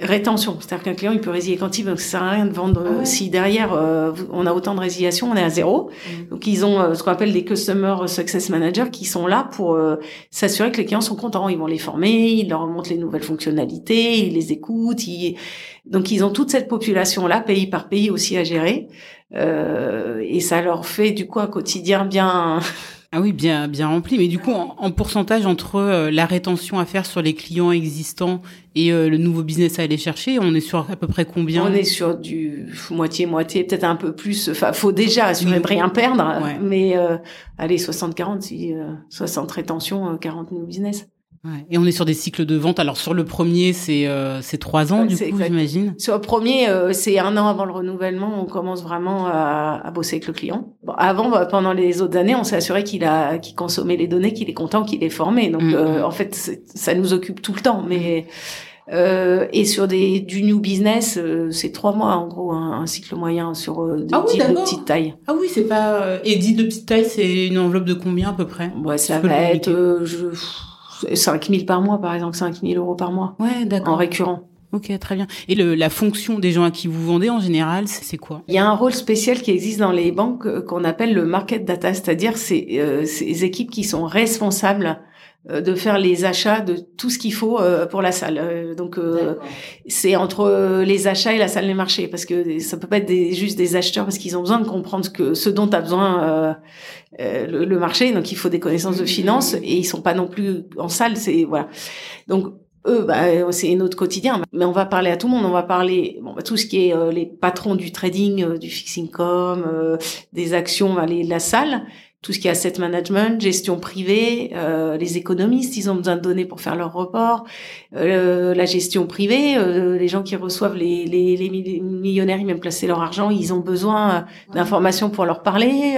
rétention. C'est-à-dire qu'un client, il peut résilier quand il veut. Ça sert à rien de vendre ah si derrière euh, on a autant de résiliation, on est à zéro. Mm. Donc ils ont euh, ce qu'on appelle des customer success managers qui sont là pour euh, s'assurer que les clients sont contents. Ils vont les former, ils leur montrent les nouvelles fonctionnalités, ils les écoutent. Donc ils ont toute cette population là, pays par pays aussi à gérer. et ça leur fait du coup un quotidien bien Ah oui, bien, bien rempli. Mais du coup, en, pourcentage entre euh, la rétention à faire sur les clients existants et euh, le nouveau business à aller chercher, on est sur à peu près combien On est sur du moitié-moitié, peut-être un peu plus. Enfin, faut déjà assurer de rien perdre. Mais euh, allez, 60-40, si, 60 rétention, 40 nouveaux business. Ouais. Et on est sur des cycles de vente. Alors sur le premier, c'est euh, c'est trois ans du coup, j'imagine. Sur le premier, euh, c'est un an avant le renouvellement. On commence vraiment à, à bosser avec le client. Bon, avant, bah, pendant les autres années, on s'est assuré qu'il a qu'il consommait les données, qu'il est content, qu'il est formé. Donc mm, euh, en fait, ça nous occupe tout le temps. Mais euh, et sur des du new business, c'est trois mois en gros, un, un cycle moyen sur des ah oui, de petite taille. Ah oui, c'est pas. Et dit de petite taille, c'est une enveloppe de combien à peu près? Ouais, ça va être. je 5 000 par mois, par exemple, 5 000 euros par mois. Ouais, d'accord. En récurrent. Ok, très bien. Et le, la fonction des gens à qui vous vendez en général, c'est quoi? Il y a un rôle spécial qui existe dans les banques euh, qu'on appelle le market data, c'est-à-dire c'est euh, ces équipes qui sont responsables euh, de faire les achats de tout ce qu'il faut pour la salle. Donc c'est entre les achats et la salle des marchés parce que ça peut pas être des, juste des acheteurs parce qu'ils ont besoin de comprendre ce que ce dont a besoin le, le, marché. Donc il faut des connaissances de finance et ils sont pas non plus en salle. C'est voilà. Donc eux, bah, c'est notre quotidien. Mais on va parler à tout le monde. On va parler, bon, bah, tout ce qui est euh, les patrons du trading, euh, du fixing com, euh, des actions, bah, les, la salle, tout ce qui est asset management, gestion privée, les économistes, ils ont besoin de données pour faire leur report, la gestion privée, les gens qui reçoivent les, les, les millionnaires, ils même placer leur argent, ils ont besoin d'informations pour leur parler.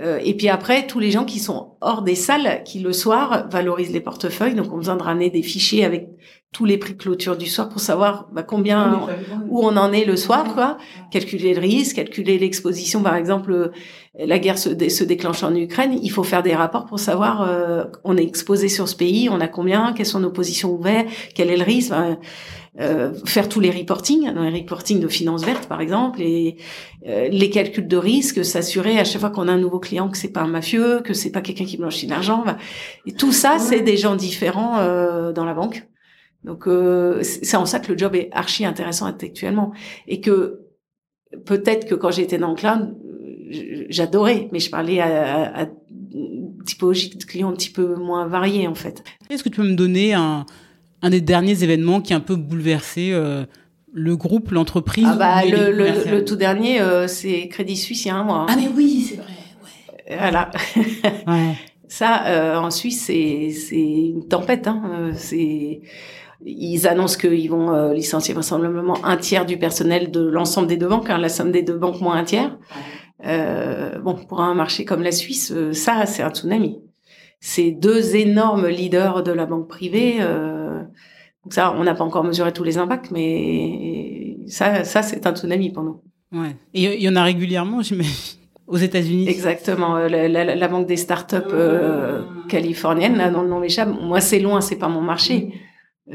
Euh, et puis après, tous les gens qui sont hors des salles, qui le soir valorisent les portefeuilles. Donc, on besoin de ramener des fichiers avec tous les prix de clôture du soir pour savoir bah, combien, où on en est le soir, quoi. Calculer le risque, calculer l'exposition. Par exemple, euh, la guerre se, se, déclenche en Ukraine. Il faut faire des rapports pour savoir euh, on est exposé sur ce pays, on a combien, quelles sont nos positions ouvertes, quel est le risque. Euh, faire tous les reportings, dans les reportings de finances vertes par exemple, et euh, les calculs de risque, s'assurer à chaque fois qu'on a un nouveau client que c'est pas un mafieux, que c'est pas quelqu'un qui blanchit l'argent. Et tout ça, c'est des gens différents euh, dans la banque. Donc c'est en ça que le job est archi intéressant intellectuellement et que peut-être que quand j'étais dans le cloud, j'adorais, mais je parlais à, à, à typologie de clients un petit peu moins variés en fait. Est-ce que tu peux me donner un, un des derniers événements qui a un peu bouleversé euh, le groupe, l'entreprise ah bah, le, le, tout dernier, euh, c'est Crédit Suisse il y a un mois. Ah mais oui, c'est vrai. Ouais. Voilà. ouais. Ça, euh, en Suisse, c'est c'est une tempête. Hein. C'est ils annoncent qu'ils vont licencier vraisemblablement un tiers du personnel de l'ensemble des deux banques, hein, la somme des deux banques moins un tiers. Euh, bon, pour un marché comme la Suisse, ça, c'est un tsunami. C'est deux énormes leaders de la banque privée. Euh, donc ça, on n'a pas encore mesuré tous les impacts, mais ça, ça c'est un tsunami pour nous. Ouais. Et il y en a régulièrement, j'imagine, aux États-Unis. Exactement. Euh, la, la, la, banque des startups euh, californiennes, là, dans le nom m'échappe. Moi, c'est loin, c'est pas mon marché.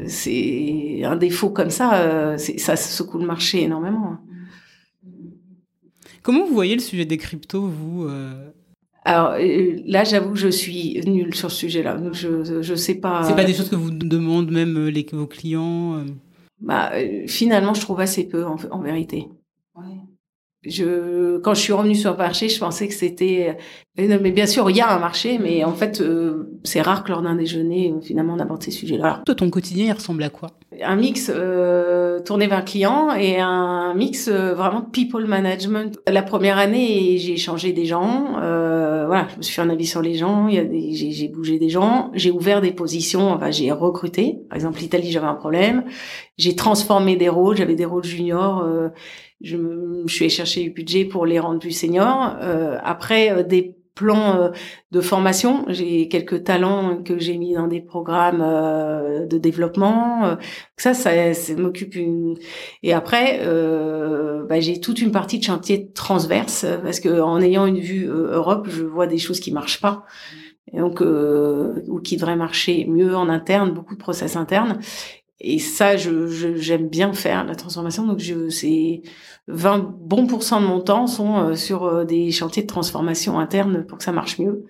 C'est un défaut comme ça, euh, ça secoue le marché énormément. Comment vous voyez le sujet des cryptos, vous euh, alors euh, là, j'avoue que je suis nulle sur ce sujet-là. Je je sais pas. C'est pas des choses que vous demandent même euh, les, vos clients. Euh bah finalement, je trouve assez peu en, en vérité. Ouais. Je quand je suis revenue sur le marché, je pensais que c'était. Mais bien sûr, il y a un marché, mais en fait, c'est rare que lors d'un déjeuner, finalement, on aborde ces sujets-là. Toi, ton quotidien, il ressemble à quoi? Un mix euh, tourné vers le client et un mix euh, vraiment people management. La première année, j'ai changé des gens. Euh, voilà, je me suis fait un avis sur les gens. Il y a des, j'ai, j'ai bougé des gens. J'ai ouvert des positions. Enfin, j'ai recruté. Par exemple, l'Italie, j'avais un problème. J'ai transformé des rôles. J'avais des rôles juniors. Euh, je, je suis allée chercher du budget pour les rendre plus seniors. Euh, après, euh, des plan de formation. J'ai quelques talents que j'ai mis dans des programmes de développement. Ça, ça, ça m'occupe une. Et après, bah, j'ai toute une partie de chantier transverse parce que en ayant une vue Europe, je vois des choses qui marchent pas et donc euh, ou qui devrait marcher mieux en interne, beaucoup de process internes. Et ça, je, j'aime bien faire la transformation. Donc, je, c'est 20 bons pourcents de mon temps sont euh, sur euh, des chantiers de transformation interne pour que ça marche mieux.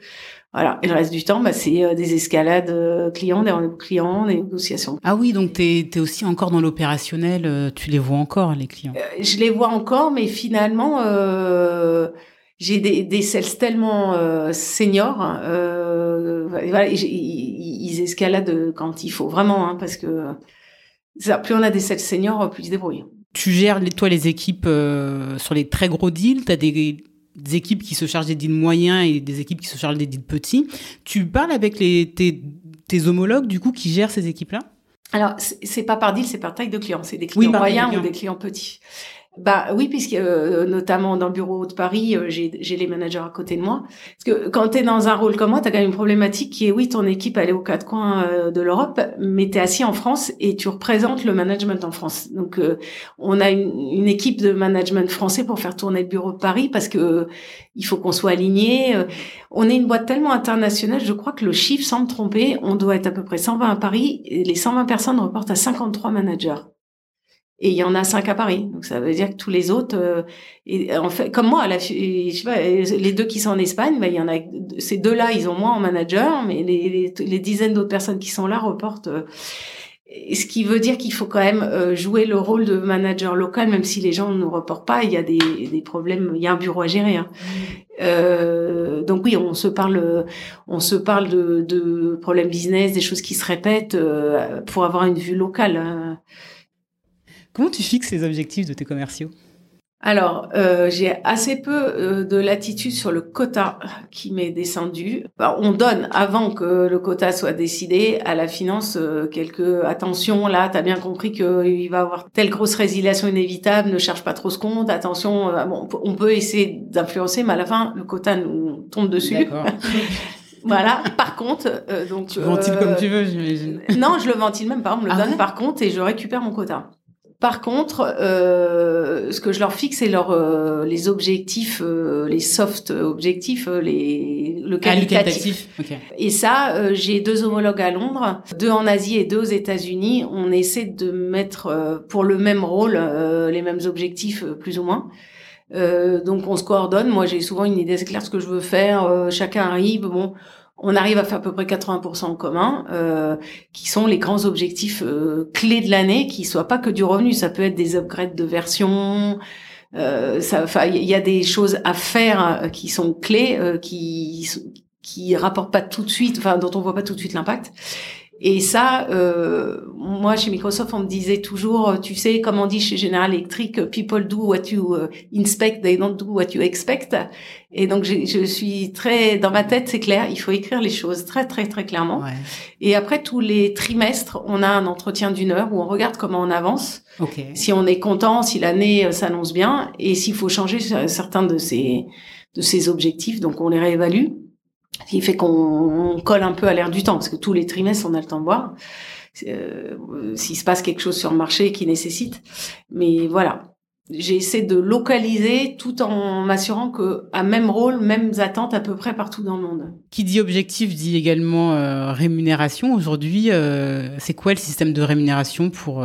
Voilà. Et le reste du temps, bah, c'est euh, des escalades clients, des rendez-vous clients, des négociations. Ah oui, donc tu es, aussi encore dans l'opérationnel. Tu les vois encore, les clients? Je les vois encore, mais finalement, euh, j'ai des, des sales tellement euh, seniors, voilà, ils, ils, escaladent quand il faut, vraiment, hein, parce que ça, plus on a des sales seniors, plus ils se débrouillent. Tu gères, toi, les équipes euh, sur les très gros deals, tu as des, des, équipes qui se chargent des deals moyens et des équipes qui se chargent des deals petits. Tu parles avec les, tes, tes homologues, du coup, qui gèrent ces équipes-là? Alors, c'est pas par deal, c'est par taille de client. C'est des clients moyens ou des clients petits. Bah oui, puisque euh, notamment dans le bureau de Paris, euh, j'ai les managers à côté de moi. Parce que quand tu es dans un rôle comme moi, tu as quand même une problématique qui est, oui, ton équipe, elle est aux quatre coins euh, de l'Europe, mais tu es assis en France et tu représentes le management en France. Donc, on a une, une, équipe de management français pour faire tourner le bureau de Paris parce que il faut qu'on soit aligné. On est une boîte tellement internationale, je crois que le chiffre, sans me tromper, on doit être à peu près 120 à Paris et les 120 personnes reportent à 53 managers et il y en a cinq à Paris. Donc ça veut dire que tous les autres, euh, et en fait, comme moi, la, je sais pas, les deux qui sont en Espagne, bah, il y en a ces deux-là, ils ont moins en manager, mais les, les, dizaines d'autres personnes qui sont là reportent. Euh, ce qui veut dire qu'il faut quand même euh, jouer le rôle de manager local, même si les gens ne nous reportent pas. Il y a des, des problèmes, il y a un bureau à gérer. Hein. Euh, donc oui, on se parle, on se parle de, de problèmes business, des choses qui se répètent pour avoir une vue locale. Hein. Comment tu fixes les objectifs de tes commerciaux? Alors, euh, j'ai assez peu euh, de latitude sur le quota qui m'est descendu. on donne, avant que le quota soit décidé, à la finance euh, quelques attention. Là, tu as bien compris qu'il va avoir telle grosse résiliation inévitable, ne cherche pas trop ce compte. Attention, bon, on peut essayer d'influencer, mais à la fin, le quota nous tombe dessus. Voilà. Par contre, donc tu ventiles comme tu veux, j'imagine. Non, je le ventile même pas. On me le ah donne par contre et je récupère mon quota. Par contre, euh, ce que je leur fixe, c'est leur euh, les objectifs, euh, les soft objectifs, euh, les le ah, qualitatif. Et ça, j'ai deux homologues à Londres, deux en Asie et deux aux États-Unis. On essaie de mettre pour le même rôle les mêmes objectifs, plus ou moins. donc on se coordonne. Moi, j'ai souvent une idée claire de ce que je veux faire. chacun arrive. Bon, on arrive à faire à peu près 80% en commun, euh, qui sont les grands objectifs euh, clés de l'année, qui soient pas que du revenu. Ça peut être des upgrades de version. Euh, il y a des choses à faire euh, qui sont clés, euh, qui qui rapportent pas tout de suite, enfin dont on voit pas tout de suite l'impact. Et ça, euh, moi chez Microsoft, on me disait toujours, euh, tu sais, comme on dit chez General Electric, people do what you euh, inspect, they don't do what you expect. Et donc je suis très dans ma tête, c'est clair, il faut écrire les choses très très très clairement. Ouais. Et après tous les trimestres, on a un entretien d'une heure où on regarde comment on avance, okay. si on est content, si l'année euh, s'annonce bien, et s'il faut changer certains de ces de ces objectifs, donc on les réévalue. Ce qui fait qu'on colle un peu à l'air du temps, parce que tous les trimestres, on a le temps de voir euh, s'il se passe quelque chose sur le marché qui nécessite. Mais voilà, j'ai essayé de localiser tout en m'assurant que à même rôle, mêmes attentes à peu près partout dans le monde. Qui dit objectif dit également euh, rémunération. Aujourd'hui, euh, c'est quoi le système de rémunération pour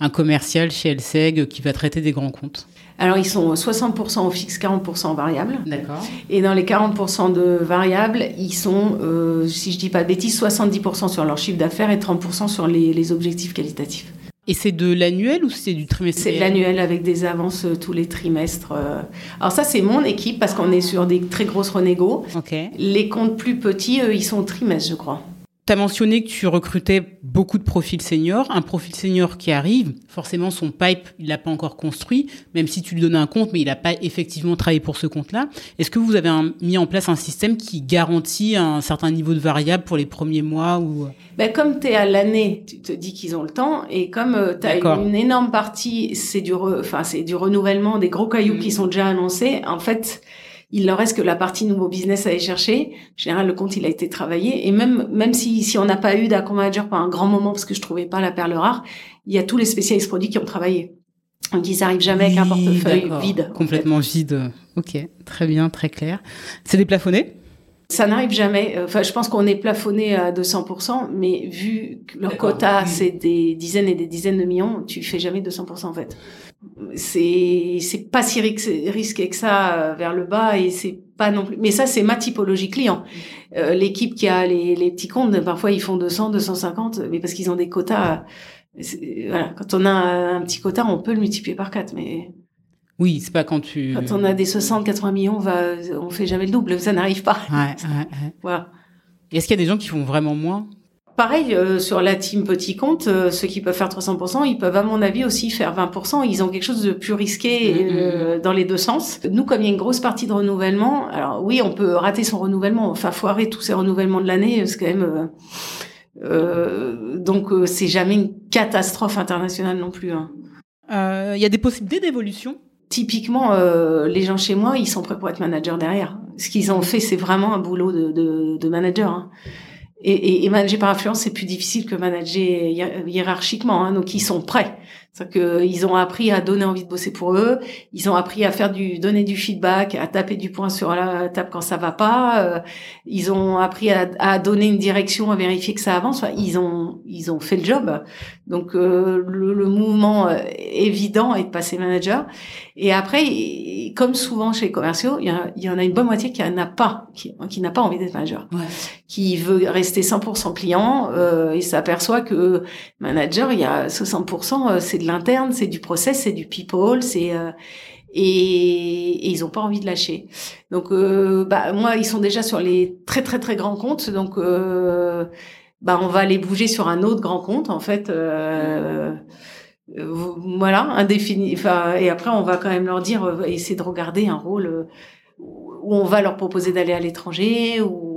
un commercial chez Elseg qui va traiter des grands comptes? Alors, ils sont 60% au fixe, 40% en variable. D'accord. Et dans les 40% de variables, ils sont, euh, si je dis pas de bêtises, 70% sur leur chiffre d'affaires et 30% sur les, les objectifs qualitatifs. Et c'est de l'annuel ou c'est du trimestriel C'est de l'annuel avec des avances euh, tous les trimestres. Euh. Alors ça, c'est mon équipe parce qu'on est sur des très grosses renégos. Okay. Les comptes plus petits, eux, ils sont au trimestre, je crois. Tu as mentionné que tu recrutais beaucoup de profils seniors. Un profil senior qui arrive, forcément, son pipe, il l'a pas encore construit, même si tu lui donnes un compte, mais il n'a pas effectivement travaillé pour ce compte-là. Est-ce que vous avez mis en place un système qui garantit un certain niveau de variable pour les premiers mois ou? Ben, Comme tu es à l'année, tu te dis qu'ils ont le temps, et comme euh, tu as une énorme partie, c'est du, enfin, c'est du renouvellement des gros cailloux qui sont déjà annoncés, en fait il leur reste que la partie nouveau business à aller chercher. En général, le compte, il a été travaillé. Et même, même si, si on n'a pas eu d'account manager pendant un grand moment parce que je trouvais pas la perle rare, il y a tous les spécialistes produits qui ont travaillé. Donc, ils arrivent jamais avec un portefeuille vide. Complètement vide. Ok. Très bien, très clair. C'est déplafonné? Ça n'arrive jamais. Enfin, je pense qu'on est plafonné à 200%, mais vu que leur quota, c'est des dizaines et des dizaines de millions, tu fais jamais 200% en fait. C'est c'est pas si risqué que ça euh, vers le bas et c'est pas non plus. Mais ça, c'est ma typologie client. Euh, L'équipe qui a les, les petits comptes, parfois ils font 200, 250, mais parce qu'ils ont des quotas. Voilà, quand on a un petit quota, on peut le multiplier par 4, mais oui, c'est pas quand tu. Quand on a des 60, 80 millions, on va, on fait jamais le double, ça n'arrive pas. Ouais, ouais, ouais. Voilà. Est-ce qu'il y a des gens qui font vraiment moins? Pareil, euh, sur la team petit compte, euh, ceux qui peuvent faire 300%, ils peuvent, à mon avis, aussi faire 20%. Ils ont quelque chose de plus risqué mm, mm, euh, mm. dans les deux sens. Nous, comme il y a une grosse partie de renouvellement, alors oui, on peut rater son renouvellement, enfin foirer tous ces renouvellements de l'année, c'est quand même... donc, c'est jamais une catastrophe internationale non plus. Hein. Il y a des possibilités d'évolution? Typiquement, euh, les gens chez moi, ils sont prêts pour être manager derrière. Ce qu'ils ont fait, c'est vraiment un boulot de, de, de manager. Hein. Et, et, manager par influence, c'est plus difficile que manager hiérarchiquement. Hein. Donc, ils sont prêts. C'est-à-dire qu'ils ont appris à donner envie de bosser pour eux. Ils ont appris à faire du, donner du feedback, à taper du poing sur la table quand ça va pas. Euh, ils ont appris à, à, donner une direction, à vérifier que ça avance. Enfin, ils ont, ils ont fait le job. Donc, euh, le, le, mouvement euh, évident est de passer manager. Et après, comme souvent chez les commerciaux, il y, y en a une bonne moitié qui n'a pas, qui, qui n'a pas envie d'être manager, ouais. qui veut rester 100% client euh, et s'aperçoit que manager, il y a 60%, c'est de l'interne, c'est du process, c'est du people, c'est euh, et, ils ont pas envie de lâcher. Donc, euh, bah moi, ils sont déjà sur les très très très grands comptes, donc euh, bah on va les bouger sur un autre grand compte en fait. Voilà, indéfini. Et après, on va quand même leur dire, essayer de regarder un rôle où on va leur proposer d'aller à l'étranger ou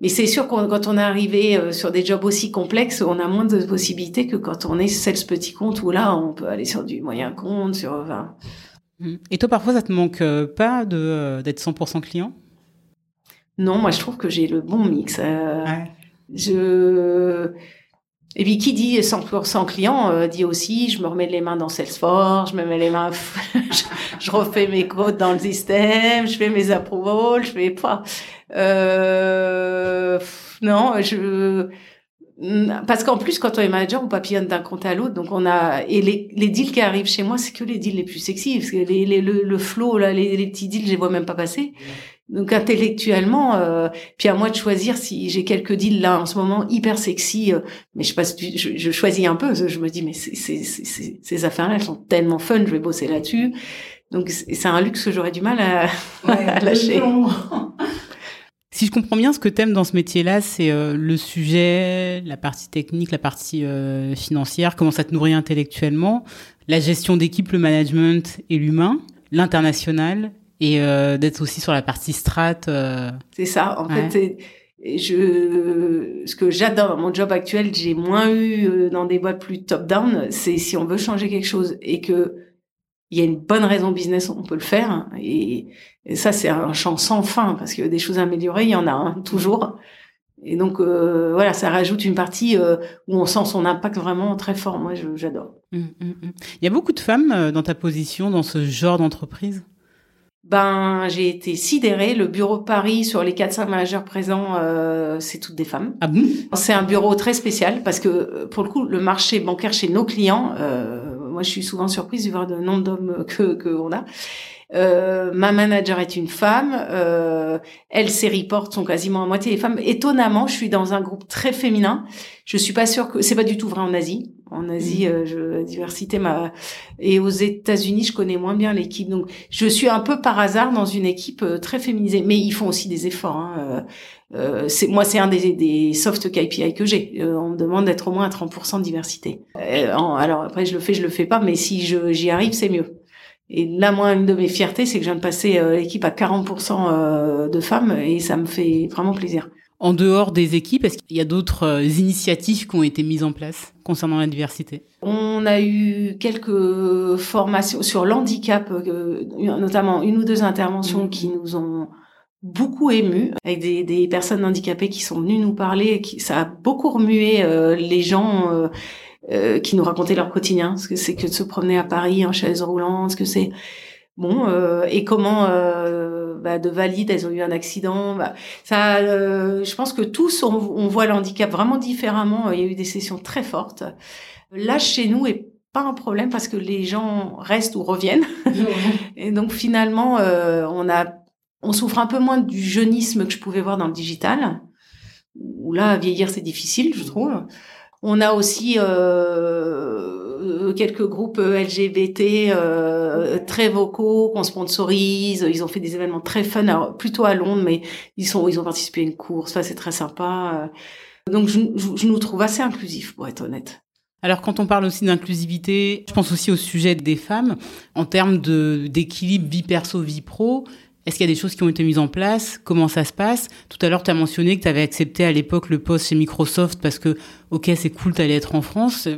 mais c'est sûr que quand on est arrivé euh, sur des jobs aussi complexes, on a moins de possibilités que quand on est ce petit compte où là, on peut aller sur du moyen compte, sur. Enfin... Mmh. Et toi, parfois, ça te manque euh, pas de euh, d'être 100% client? Non, moi, je trouve que j'ai le bon mix. ouais. Je et puis qui dit 100% client dit aussi je me remets les mains dans Salesforce, je me mets les mains, je, refais mes codes dans le système, je fais mes approvals, je fais pas. Euh, non, je parce qu'en plus quand on est manager on papillonne d'un compte à l'autre. Donc on a et les, les deals qui arrivent chez moi c'est que les deals les plus sexy parce que les, les le, le flow là les, les petits deals je les vois même pas passer donc intellectuellement, euh, puis à moi de choisir si j'ai quelques deals là en ce moment hyper sexy, euh, mais je passe, je, je, choisis un peu. Je me dis mais c'est, c'est, c'est, ces affaires-là, elles sont tellement fun, je vais bosser là-dessus. Donc c'est un luxe que j'aurais du mal à, à lâcher. Si je comprends bien, ce que t'aimes dans ce métier-là, c'est euh, le sujet, la partie technique, la partie euh, financière, comment ça te nourrit intellectuellement, la gestion d'équipe, le management et l'humain, l'international, et euh, d'être aussi sur la partie strat. C'est ça, en fait. Je, ce que j'adore dans mon job actuel, j'ai moins eu dans des boîtes plus top-down, c'est si on veut changer quelque chose et que il y a une bonne raison business, on peut le faire. Et, ça, c'est un champ sans fin parce que des choses améliorées, il y en a un, toujours. Et donc euh, voilà, ça rajoute une partie euh, où on sent son impact vraiment très fort. Moi, j'adore. Mmh, mmh, mmh. Il y a beaucoup de femmes euh, dans ta position, dans ce genre d'entreprise? Ben, j'ai été sidérée. Le bureau de Paris, sur les 4-5 managers présents, euh, c'est toutes des femmes. Ah bon? C'est un bureau très spécial parce que, pour le coup, le marché bancaire chez nos clients, euh, moi, je suis souvent surprise de voir le nombre d'hommes que qu'on a. Euh, ma manager est une femme. Euh, elle, ses reports sont quasiment à moitié des femmes. Étonnamment, je suis dans un groupe très féminin. Je suis pas sûre que c'est pas du tout vrai en Asie. En Asie, mm. euh, je, la diversité m'a et aux États-Unis, je connais moins bien l'équipe. Donc, je suis un peu par hasard dans une équipe euh, très féminisée. Mais ils font aussi des efforts. Hein. Euh, euh, c'est moi, c'est un des, des soft KPI que j'ai. Euh, on me demande d'être au moins à 30% de diversité. Euh, alors après, je le fais, je le fais pas, mais si je, j'y arrive, c'est mieux. Et là, moi, une de mes fiertés, c'est que je viens de passer l'équipe à 40% de femmes, et ça me fait vraiment plaisir. En dehors des équipes, est-ce qu'il y a d'autres euh, initiatives qui ont été mises en place concernant la diversité? On a eu quelques formations sur l'handicap, euh, notamment une ou deux interventions mmh. qui nous ont beaucoup émus, avec des, des, personnes handicapées qui sont venues nous parler. Et qui, ça a beaucoup remué euh, les gens qui nous racontaient leur quotidien, ce que c'est que de se promener à Paris en chaise roulante, ce que c'est bon et comment bah, de valides, elles ont eu un accident. Bah, ça, euh, je pense que tous, on, voit le handicap vraiment différemment. Il y a eu des sessions très fortes. Là, chez nous, est pas un problème parce que les gens restent ou reviennent. et donc finalement, euh, on a, on souffre un peu moins du jeunisme que je pouvais voir dans le digital. Où là, vieillir, c'est difficile, je trouve. On a aussi euh, quelques groupes LGBT euh, très vocaux qu'on sponsorise. Ils ont fait des événements très fun, alors plutôt à Londres, mais ils sont ils ont participé à une course. Ça c'est très sympa. Donc je, je, nous trouve assez inclusifs, pour être honnête. Alors quand on parle aussi d'inclusivité, je pense aussi au sujet des femmes en termes de d'équilibre vie perso vie pro. Est-ce qu'il y a des choses qui ont été mises en place? Comment ça se passe? Tout à l'heure, tu as mentionné que tu avais accepté à l'époque le poste chez Microsoft parce que, ok, c'est cool, tu allais être en France.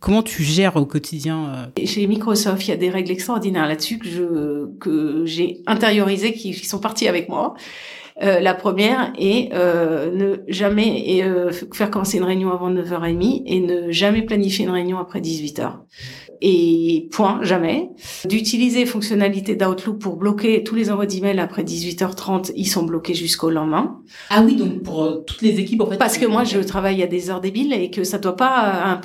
Comment tu gères au quotidien euh? Chez Microsoft, il y a des règles extraordinaires là-dessus que j'ai intériorisées, qui, qui, sont parties avec moi. Euh, la première est euh, ne jamais et, euh, faire commencer une réunion avant 9h30 et ne jamais planifier une réunion après 18h et point, jamais. D'utiliser fonctionnalité d'Outlook pour bloquer tous les envois d'emails après 18h30, ils sont bloqués jusqu'au lendemain. Ah oui, donc pour euh, toutes les équipes en fait. Parce que moi je travaille à des heures débiles et que ça doit pas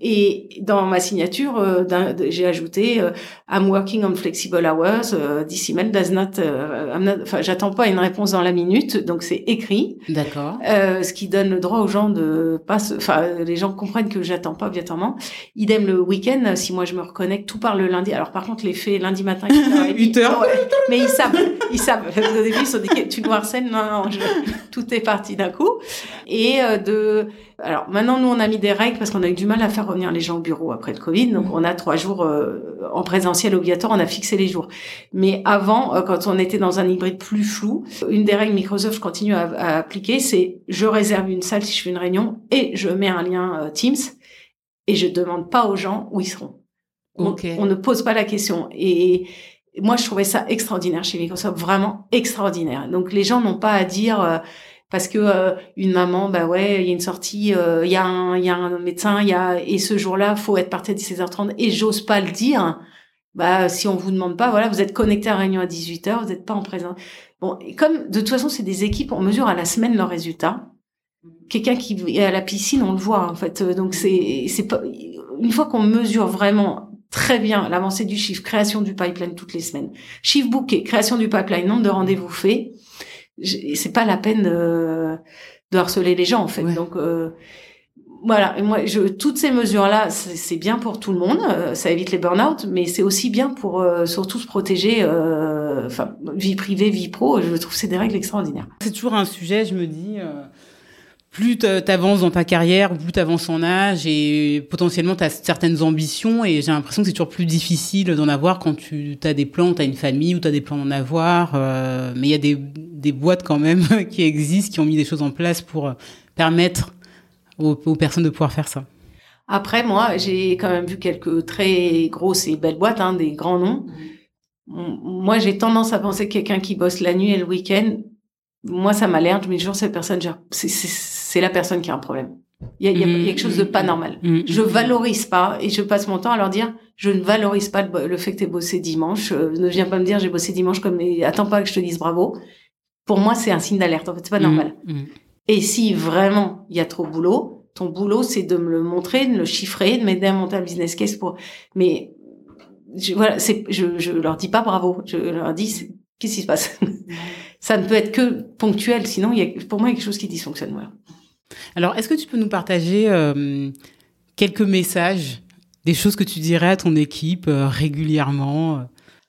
et dans ma signature euh, j'ai ajouté euh, I'm working on flexible hours this email does not, enfin j'attends pas une réponse dans la minute donc c'est écrit. D'accord. ce qui donne le droit aux gens de pas enfin les gens comprennent que j'attends pas obligatoirement. Idem le week-end si moi je me reconnecte, tout par le lundi. Alors par contre, les faits lundi matin, 8 heures. mais ils savent, ils savent. Au début, ils sont dit, tu nous harcèles, non, non, tout est parti d'un coup. Et euh, de, alors maintenant, nous, on a mis des règles parce qu'on a eu du mal à faire revenir les gens au bureau après le Covid. Donc on a trois jours euh, en présentiel obligatoire, on a fixé les jours. Mais avant, euh, quand on était dans un hybride plus flou, une des règles Microsoft, je continue à, à appliquer, c'est je réserve une salle si je fais une réunion et je mets un lien Teams et je demande pas aux gens où ils seront. On, ne pose pas la question. Et moi, je trouvais ça extraordinaire chez Microsoft, vraiment extraordinaire. Donc, les gens n'ont pas à dire euh, parce que euh, une maman, bah ouais, il y a une sortie, euh, il y a un, il y a un médecin, il y a et ce jour-là, faut être parti à 16h30 et j'ose pas le dire. Bah, si on vous demande pas, voilà, vous êtes connecté à réunion à 18h, vous n'êtes pas en présence. Bon, comme de toute façon, c'est des équipes, on mesure à la semaine leurs résultats. Quelqu'un qui est à la piscine, on le voit en fait. Donc c'est c'est pas une fois qu'on mesure vraiment très bien l'avancée du chiffre, création du pipeline toutes les semaines, chiffre booké, création du pipeline, nombre de rendez-vous faits. C'est pas la peine de, de, harceler les gens en fait. Donc euh, voilà, et moi, je, toutes ces mesures-là, c'est bien pour tout le monde, euh, ça évite les burn-out, mais c'est aussi bien pour euh, surtout se protéger, euh, enfin, vie privée, vie pro. Je trouve c'est des règles extraordinaires. C'est toujours un sujet, je me dis plus tu avances dans ta carrière, plus tu avances en âge et potentiellement tu as certaines ambitions et j'ai l'impression que c'est toujours plus difficile d'en avoir quand tu as des plans, tu as une famille ou tu as des plans d'en avoir. Euh, mais il y a des, des boîtes quand même qui existent, qui ont mis des choses en place pour permettre aux, personnes de pouvoir faire ça. Après, moi, j'ai quand même vu quelques très grosses et belles boîtes, hein, des grands noms. Moi, j'ai tendance à penser que quelqu'un qui bosse la nuit et le week-end, moi, ça m'alerte. Je me dis toujours, cette personne, c'est la personne qui a un problème. Il y a, mmh, quelque chose de pas mmh, normal. Je valorise pas et je passe mon temps à leur dire, je ne valorise pas le, fait que tu aies bossé dimanche. Euh, ne viens pas me dire, j'ai bossé dimanche comme, attends pas que je te dise bravo. Pour moi, c'est un signe d'alerte. En fait, c'est pas normal. Et si vraiment il y a trop de boulot, ton boulot, c'est de me le montrer, de le chiffrer, de m'aider à monter un business case pour, mais, je, voilà, c'est, je, je leur dis pas bravo. Je leur dis, qu'est-ce qui se passe? ça ne peut être que ponctuel, sinon il y a, pour moi il y a quelque chose qui dysfonctionne. Voilà. Alors, est-ce que tu peux nous partager euh, quelques messages, des choses que tu dirais à ton équipe euh, régulièrement euh?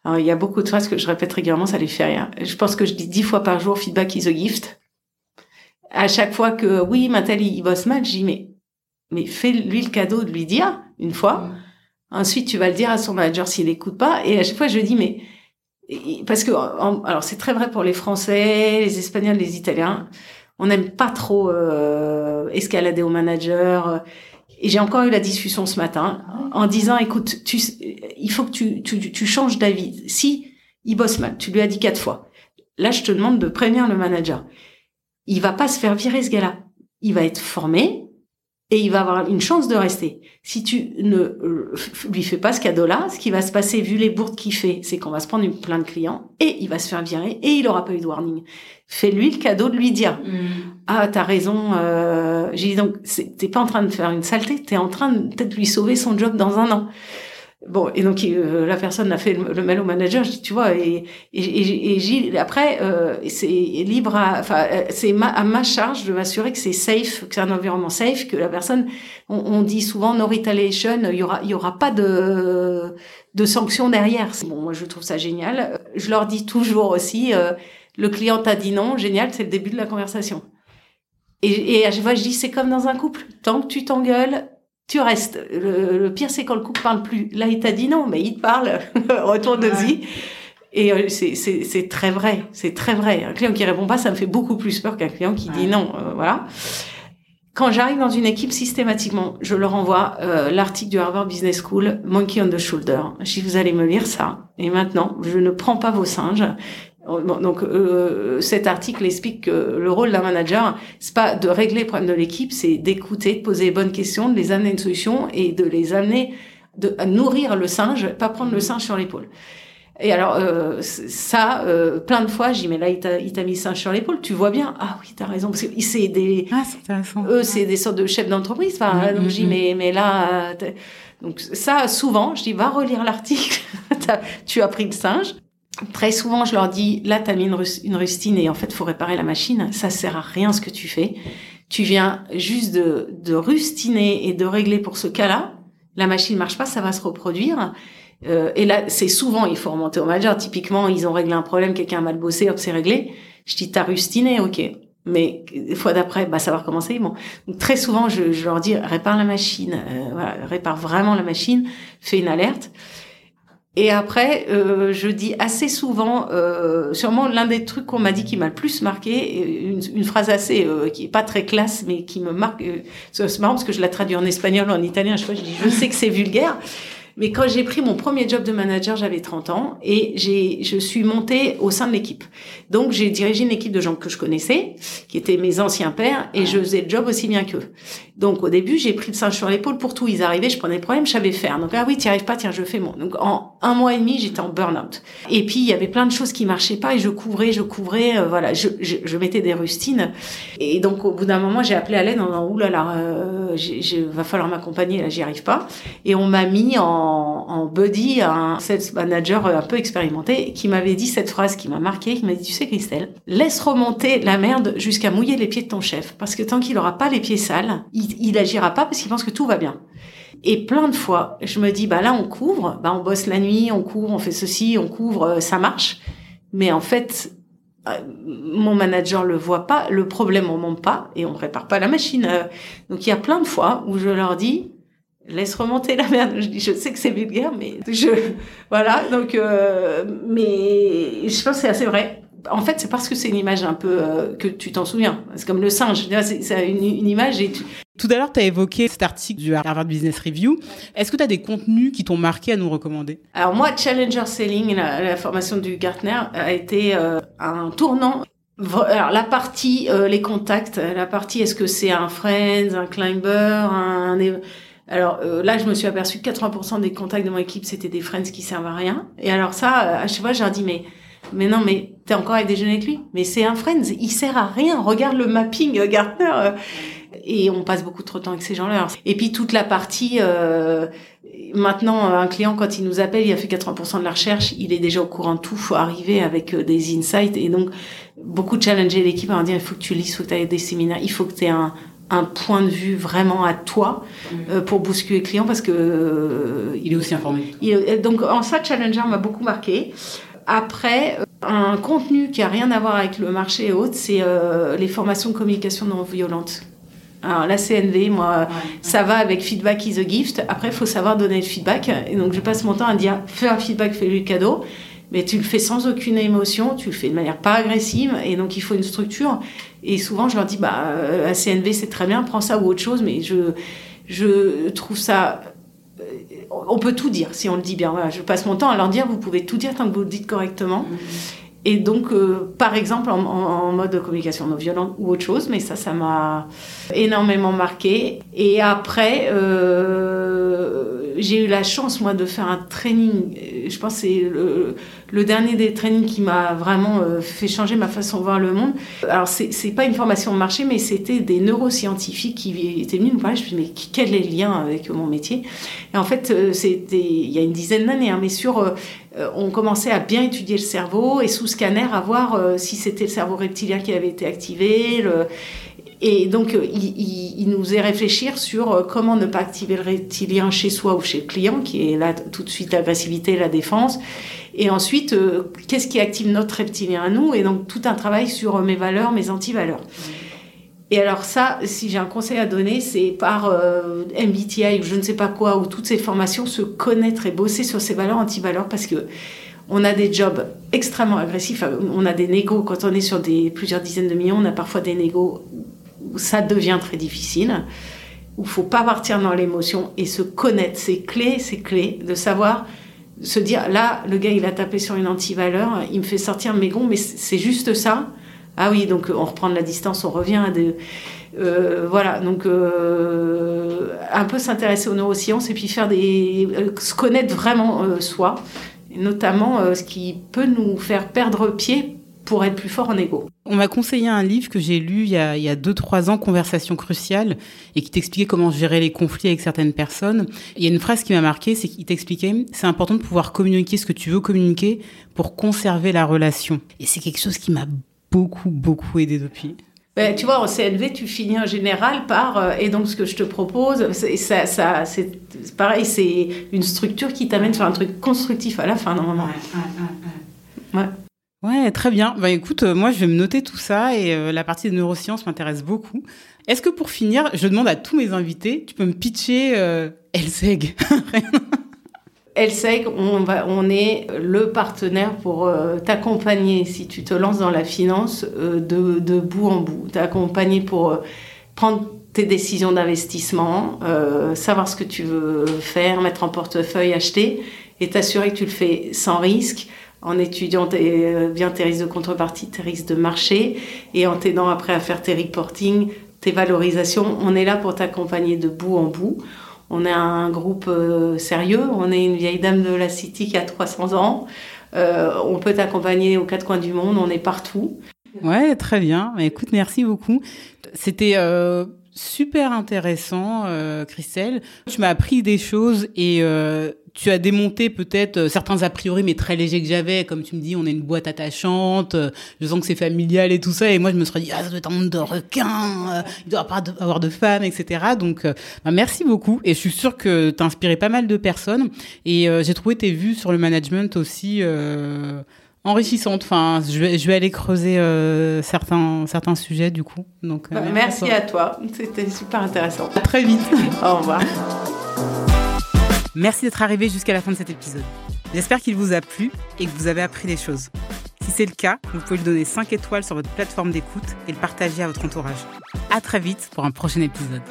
Alors, il y a beaucoup de phrases que je répète régulièrement, ça les fait rien. Je pense que je dis dix fois par jour feedback is a gift. À chaque fois que oui, Mathilde il bosse mal, je dis mais mais fais-lui le cadeau de lui dire une fois. Ensuite, tu vas le dire à son manager s'il n'écoute pas. Et à chaque fois, je dis mais parce que alors c'est très vrai pour les Français, les Espagnols, les Italiens. On n'aime pas trop euh, escalader au manager. Et j'ai encore eu la discussion ce matin en disant, écoute, tu, il faut que tu, tu, tu changes d'avis. Si il bosse mal, tu lui as dit quatre fois. Là, je te demande de prévenir le manager. Il va pas se faire virer ce gars-là. Il va être formé, et il va avoir une chance de rester. Si tu ne euh, lui fais pas ce cadeau-là, ce qui va se passer, vu les bourdes qu'il fait, c'est qu'on va se prendre une, plein de clients et il va se faire virer et il aura pas eu de warning. Fais-lui le cadeau de lui dire mm. ah t'as raison. Euh, J'ai dit donc t'es pas en train de faire une saleté, t'es en train de peut-être lui sauver son job dans un an. Bon, et donc euh, la personne a fait le, mail au manager. Tu vois, et, et, et, Gilles, après, euh, c'est libre, enfin, euh, c'est à ma charge de m'assurer que c'est safe, que c'est un environnement safe, que la personne, on, dit souvent no retaliation, il y aura, il y aura pas de de sanctions derrière. Bon, moi je trouve ça génial. Je leur dis toujours aussi, le client t'a dit non, génial, c'est le début de la conversation. Et, et à chaque je dis, c'est comme dans un couple. Tant que tu t'engueules, tu restes. Le, pire, c'est quand le couple parle plus. Là, il t'a dit non, mais il te parle. Retourne-y. Et euh, c'est très vrai. C'est très vrai. Un client qui répond pas, ça me fait beaucoup plus peur qu'un client qui dit non. Euh, voilà. Quand j'arrive dans une équipe, systématiquement, je leur envoie euh, l'article du Harvard Business School, Monkey on the Shoulder. Je dis, vous allez me lire ça. Et maintenant, je ne prends pas vos singes. Donc euh, cet article explique que le rôle d'un manager, c'est pas de régler les problèmes de l'équipe, c'est d'écouter, de poser les bonnes questions, de les amener à une solution et de les amener de, à nourrir le singe, pas prendre le singe sur l'épaule. Et alors euh, ça, euh, plein de fois, j'ai mais là il t'a mis le singe sur l'épaule, tu vois bien. Ah oui, t'as raison parce que c'est des, ah, eux c'est des sortes de chefs d'entreprise. Enfin, mm, donc mm, mm. mais mais là, donc ça souvent, je dis va relire l'article. tu as pris le singe. Très souvent, je leur dis, là, t'as mis une, rustine et en fait, faut réparer la machine. Ça sert à rien ce que tu fais. Tu viens juste de, de rustiner et de régler pour ce cas-là. La machine marche pas, ça va se reproduire. Euh, et là, c'est souvent, il faut remonter au manager. Typiquement, ils ont réglé un problème, quelqu'un a mal bossé, hop, c'est réglé. Je dis, t'as rustiné, ok. Mais des fois d'après, bah, ça va recommencer. Bon, Donc, très souvent, je, je, leur dis, répare la machine, euh, voilà, répare vraiment la machine, fais une alerte. Et après, euh, je dis assez souvent, euh, sûrement l'un des trucs qu'on m'a dit qui m'a le plus marqué, une, une phrase assez euh, qui est pas très classe, mais qui me marque. Euh, c'est marrant parce que je la traduis en espagnol, en italien. Je, dis, je sais que c'est vulgaire, mais quand j'ai pris mon premier job de manager, j'avais 30 ans et j'ai, je suis montée au sein de l'équipe. Donc, j'ai dirigé une équipe de gens que je connaissais, qui étaient mes anciens pères, et je faisais le job aussi bien qu'eux. Donc, au début, j'ai pris le singe sur l'épaule pour tout. Ils arrivaient, je prenais le problème, je savais faire. Donc, ah oui, tu arrives pas, tiens, je fais mon. Donc, en un mois et demi, j'étais en burn-out. Et puis, il y avait plein de choses qui marchaient pas et je couvrais, je couvrais, euh, voilà, je, je, je, mettais des rustines. Et donc, au bout d'un moment, j'ai appelé à l'aide en disant, oulala, euh, va falloir m'accompagner, là, j'y arrive pas. Et on m'a mis en, en buddy un sales manager un peu expérimenté qui m'avait dit cette phrase qui m'a marqué, qui m'a dit, tu sais, Christelle, laisse remonter la merde jusqu'à mouiller les pieds de ton chef. Parce que tant qu'il aura pas les pieds sales, il, il agira pas parce qu'il pense que tout va bien. Et plein de fois, je me dis, bah là, on couvre, bah on bosse la nuit, on couvre, on fait ceci, on couvre, euh, ça marche. Mais en fait, euh, mon manager le voit pas, le problème on monte pas et on prépare pas la machine. Euh. Donc il y a plein de fois où je leur dis, laisse remonter la merde. Je dis, je sais que c'est vulgaire, mais je, voilà. Donc, mais je pense que c'est assez vrai en fait, c'est parce que c'est une image un peu euh, que tu t'en souviens. C'est comme le singe. C'est une, une, image et Tout à l'heure, tu as évoqué cet article du Harvard Business Review. Est-ce que tu as des contenus qui t'ont marqué à nous recommander? Alors moi, Challenger Selling, la, formation du Gartner, a été euh, un tournant. Alors la partie euh, les contacts, la partie est-ce que c'est un friend, un climber, un alors là, je me suis aperçu que 80% des contacts de mon équipe, c'était des friends qui servent à rien. Et alors ça, à chaque fois, j'ai dit, mais mais non, mais t'es encore avec déjeuner avec lui. Mais c'est un friend, il sert à rien. Regarde le mapping euh, Gartner. Euh, et on passe beaucoup trop de temps avec ces gens-là. Et puis toute la partie, euh, maintenant, un client, quand il nous appelle, il a fait 80% de la recherche, il est déjà au courant de tout, faut arriver avec des insights. Et donc, beaucoup challenger l'équipe à dire, il faut que tu lis, il faut que tu aies des séminaires, il faut que tu aies un, un point de vue vraiment à toi mm. pour bousculer le client parce que il est aussi informé. donc en ça, Challenger m'a beaucoup marqué. Après, euh, un contenu qui a rien à voir avec le marché et autres, c'est euh, les formations de communication non violente. Alors la CNV, moi, ça va avec feedback is a gift. Après, il faut savoir donner le feedback. Et donc, je passe mon temps à dire, fais un feedback, fais-lui le cadeau. Mais tu le fais sans aucune émotion, tu le fais de manière pas agressive. Et donc, il faut une structure. Et souvent, je leur dis, bah, à CNV, c'est très bien, prends ça ou autre chose, mais je, je trouve ça on peut tout dire si on le dit bien. Voilà, je passe mon temps à leur dire, vous pouvez tout dire tant que vous le dites correctement. Mm-hmm. Et donc, euh, par exemple, en, mode communication non violente ou autre chose, mais ça, ça m'a énormément marqué. Et après, euh, j'ai eu la chance, moi, de faire un training. Je pense que c'est le, dernier des trainings qui m'a vraiment euh, fait changer ma façon de voir le monde. Alors, c'est pas une formation de marché, mais c'était des neuroscientifiques qui étaient venus nous parler. Je me suis dit, mais quel est le lien avec mon métier? Et en fait, c'était il y a une dizaine d'années, hein, mais sur euh, on commençait à bien étudier le cerveau et sous scanner à voir euh, si c'était le cerveau reptilien qui avait été activé. Et donc, euh, il, nous faisait réfléchir sur comment ne pas activer le reptilien chez soi ou chez le client, qui est là tout de suite l'agressivité, la défense. Et ensuite, qu'est-ce qui active notre reptilien à nous? Et donc, tout un travail sur mes valeurs, mes antivaleurs. Et alors ça, si j'ai un conseil à donner, c'est par euh, MBTI ou je ne sais pas quoi, ou toutes ces formations, se connaître et bosser sur ces valeurs, anti-valeurs, parce que on a des jobs extrêmement agressifs. On a des négos, quand on est sur des plusieurs dizaines de millions, on a parfois des négos où ça devient très difficile, où il faut pas partir dans l'émotion et se connaître. C'est clé, c'est clé de savoir se dire, là, le gars, il a tapé sur une anti-valeur, il me fait sortir mes gonds, mais c'est juste ça. Ah oui, donc on reprend de la distance, on revient à des... Euh, voilà, donc euh, un peu s'intéresser aux neurosciences et puis faire des... Euh, se connaître vraiment soi, notamment ce qui peut nous faire perdre pied pour être plus fort en ego. On m'a conseillé un livre que j'ai lu il y a 2-3 ans, Conversation cruciale, et qui t'expliquait comment gérer les conflits avec certaines personnes. Il y a une phrase qui m'a marqué, c'est qu'il t'expliquait, c'est important de pouvoir communiquer ce que tu veux communiquer pour conserver la relation. Et c'est quelque chose qui m'a beaucoup, beaucoup aidé depuis. Ben, tu vois, en CNV, tu finis en général par euh, et donc ce que je te propose, c'est ça, ça c'est pareil, c'est une structure qui t'amène sur un truc constructif à la fin normalement. Ouais, ouais, ouais. ouais. Très bien. Ben, écoute, euh, moi je vais me noter tout ça et euh, la partie de neurosciences m'intéresse beaucoup. Est-ce que pour finir, je demande à tous mes invités, tu peux me pitcher euh, Elseg Elle sait qu'on on est le partenaire pour euh, t'accompagner si tu te lances dans la finance euh, de, bout en bout, t'accompagner pour prendre tes décisions d'investissement, savoir ce que tu veux faire, mettre en portefeuille, acheter, et t'assurer que tu le fais sans risque, en étudiant bien tes risques de contrepartie, tes risques de marché, et en t'aidant après à faire tes reporting, tes valorisations. On est là pour t'accompagner de bout en bout. On est un groupe euh, sérieux, on est une vieille dame de la City qui a 300 ans. Euh, on peut t'accompagner aux quatre coins du monde, on est partout. Ouais, très bien. Écoute, merci beaucoup. C'était euh, super intéressant, Christelle. Tu m'as appris des choses et tu as démonté peut-être euh, certains a priori mais très légers que j'avais comme tu me dis on est une boîte attachante euh, je sens que c'est familial et tout ça et moi je me serais dit ah ça doit être un monde de requins euh, il doit pas avoir de femmes etc donc bah, merci beaucoup et je suis sûre que tu as inspiré pas mal de personnes et j'ai trouvé tes vues sur le management aussi enrichissantes. Enfin je vais, je vais aller creuser certains certains sujets du coup. Donc bah, merci, à toi, toi. c'était super intéressant. À très vite. Au revoir Merci d'être arrivé jusqu'à la fin de cet épisode. J'espère qu'il vous a plu et que vous avez appris des choses. Si c'est le cas, vous pouvez lui donner 5 étoiles sur votre plateforme d'écoute et le partager à votre entourage. À très vite pour un prochain épisode.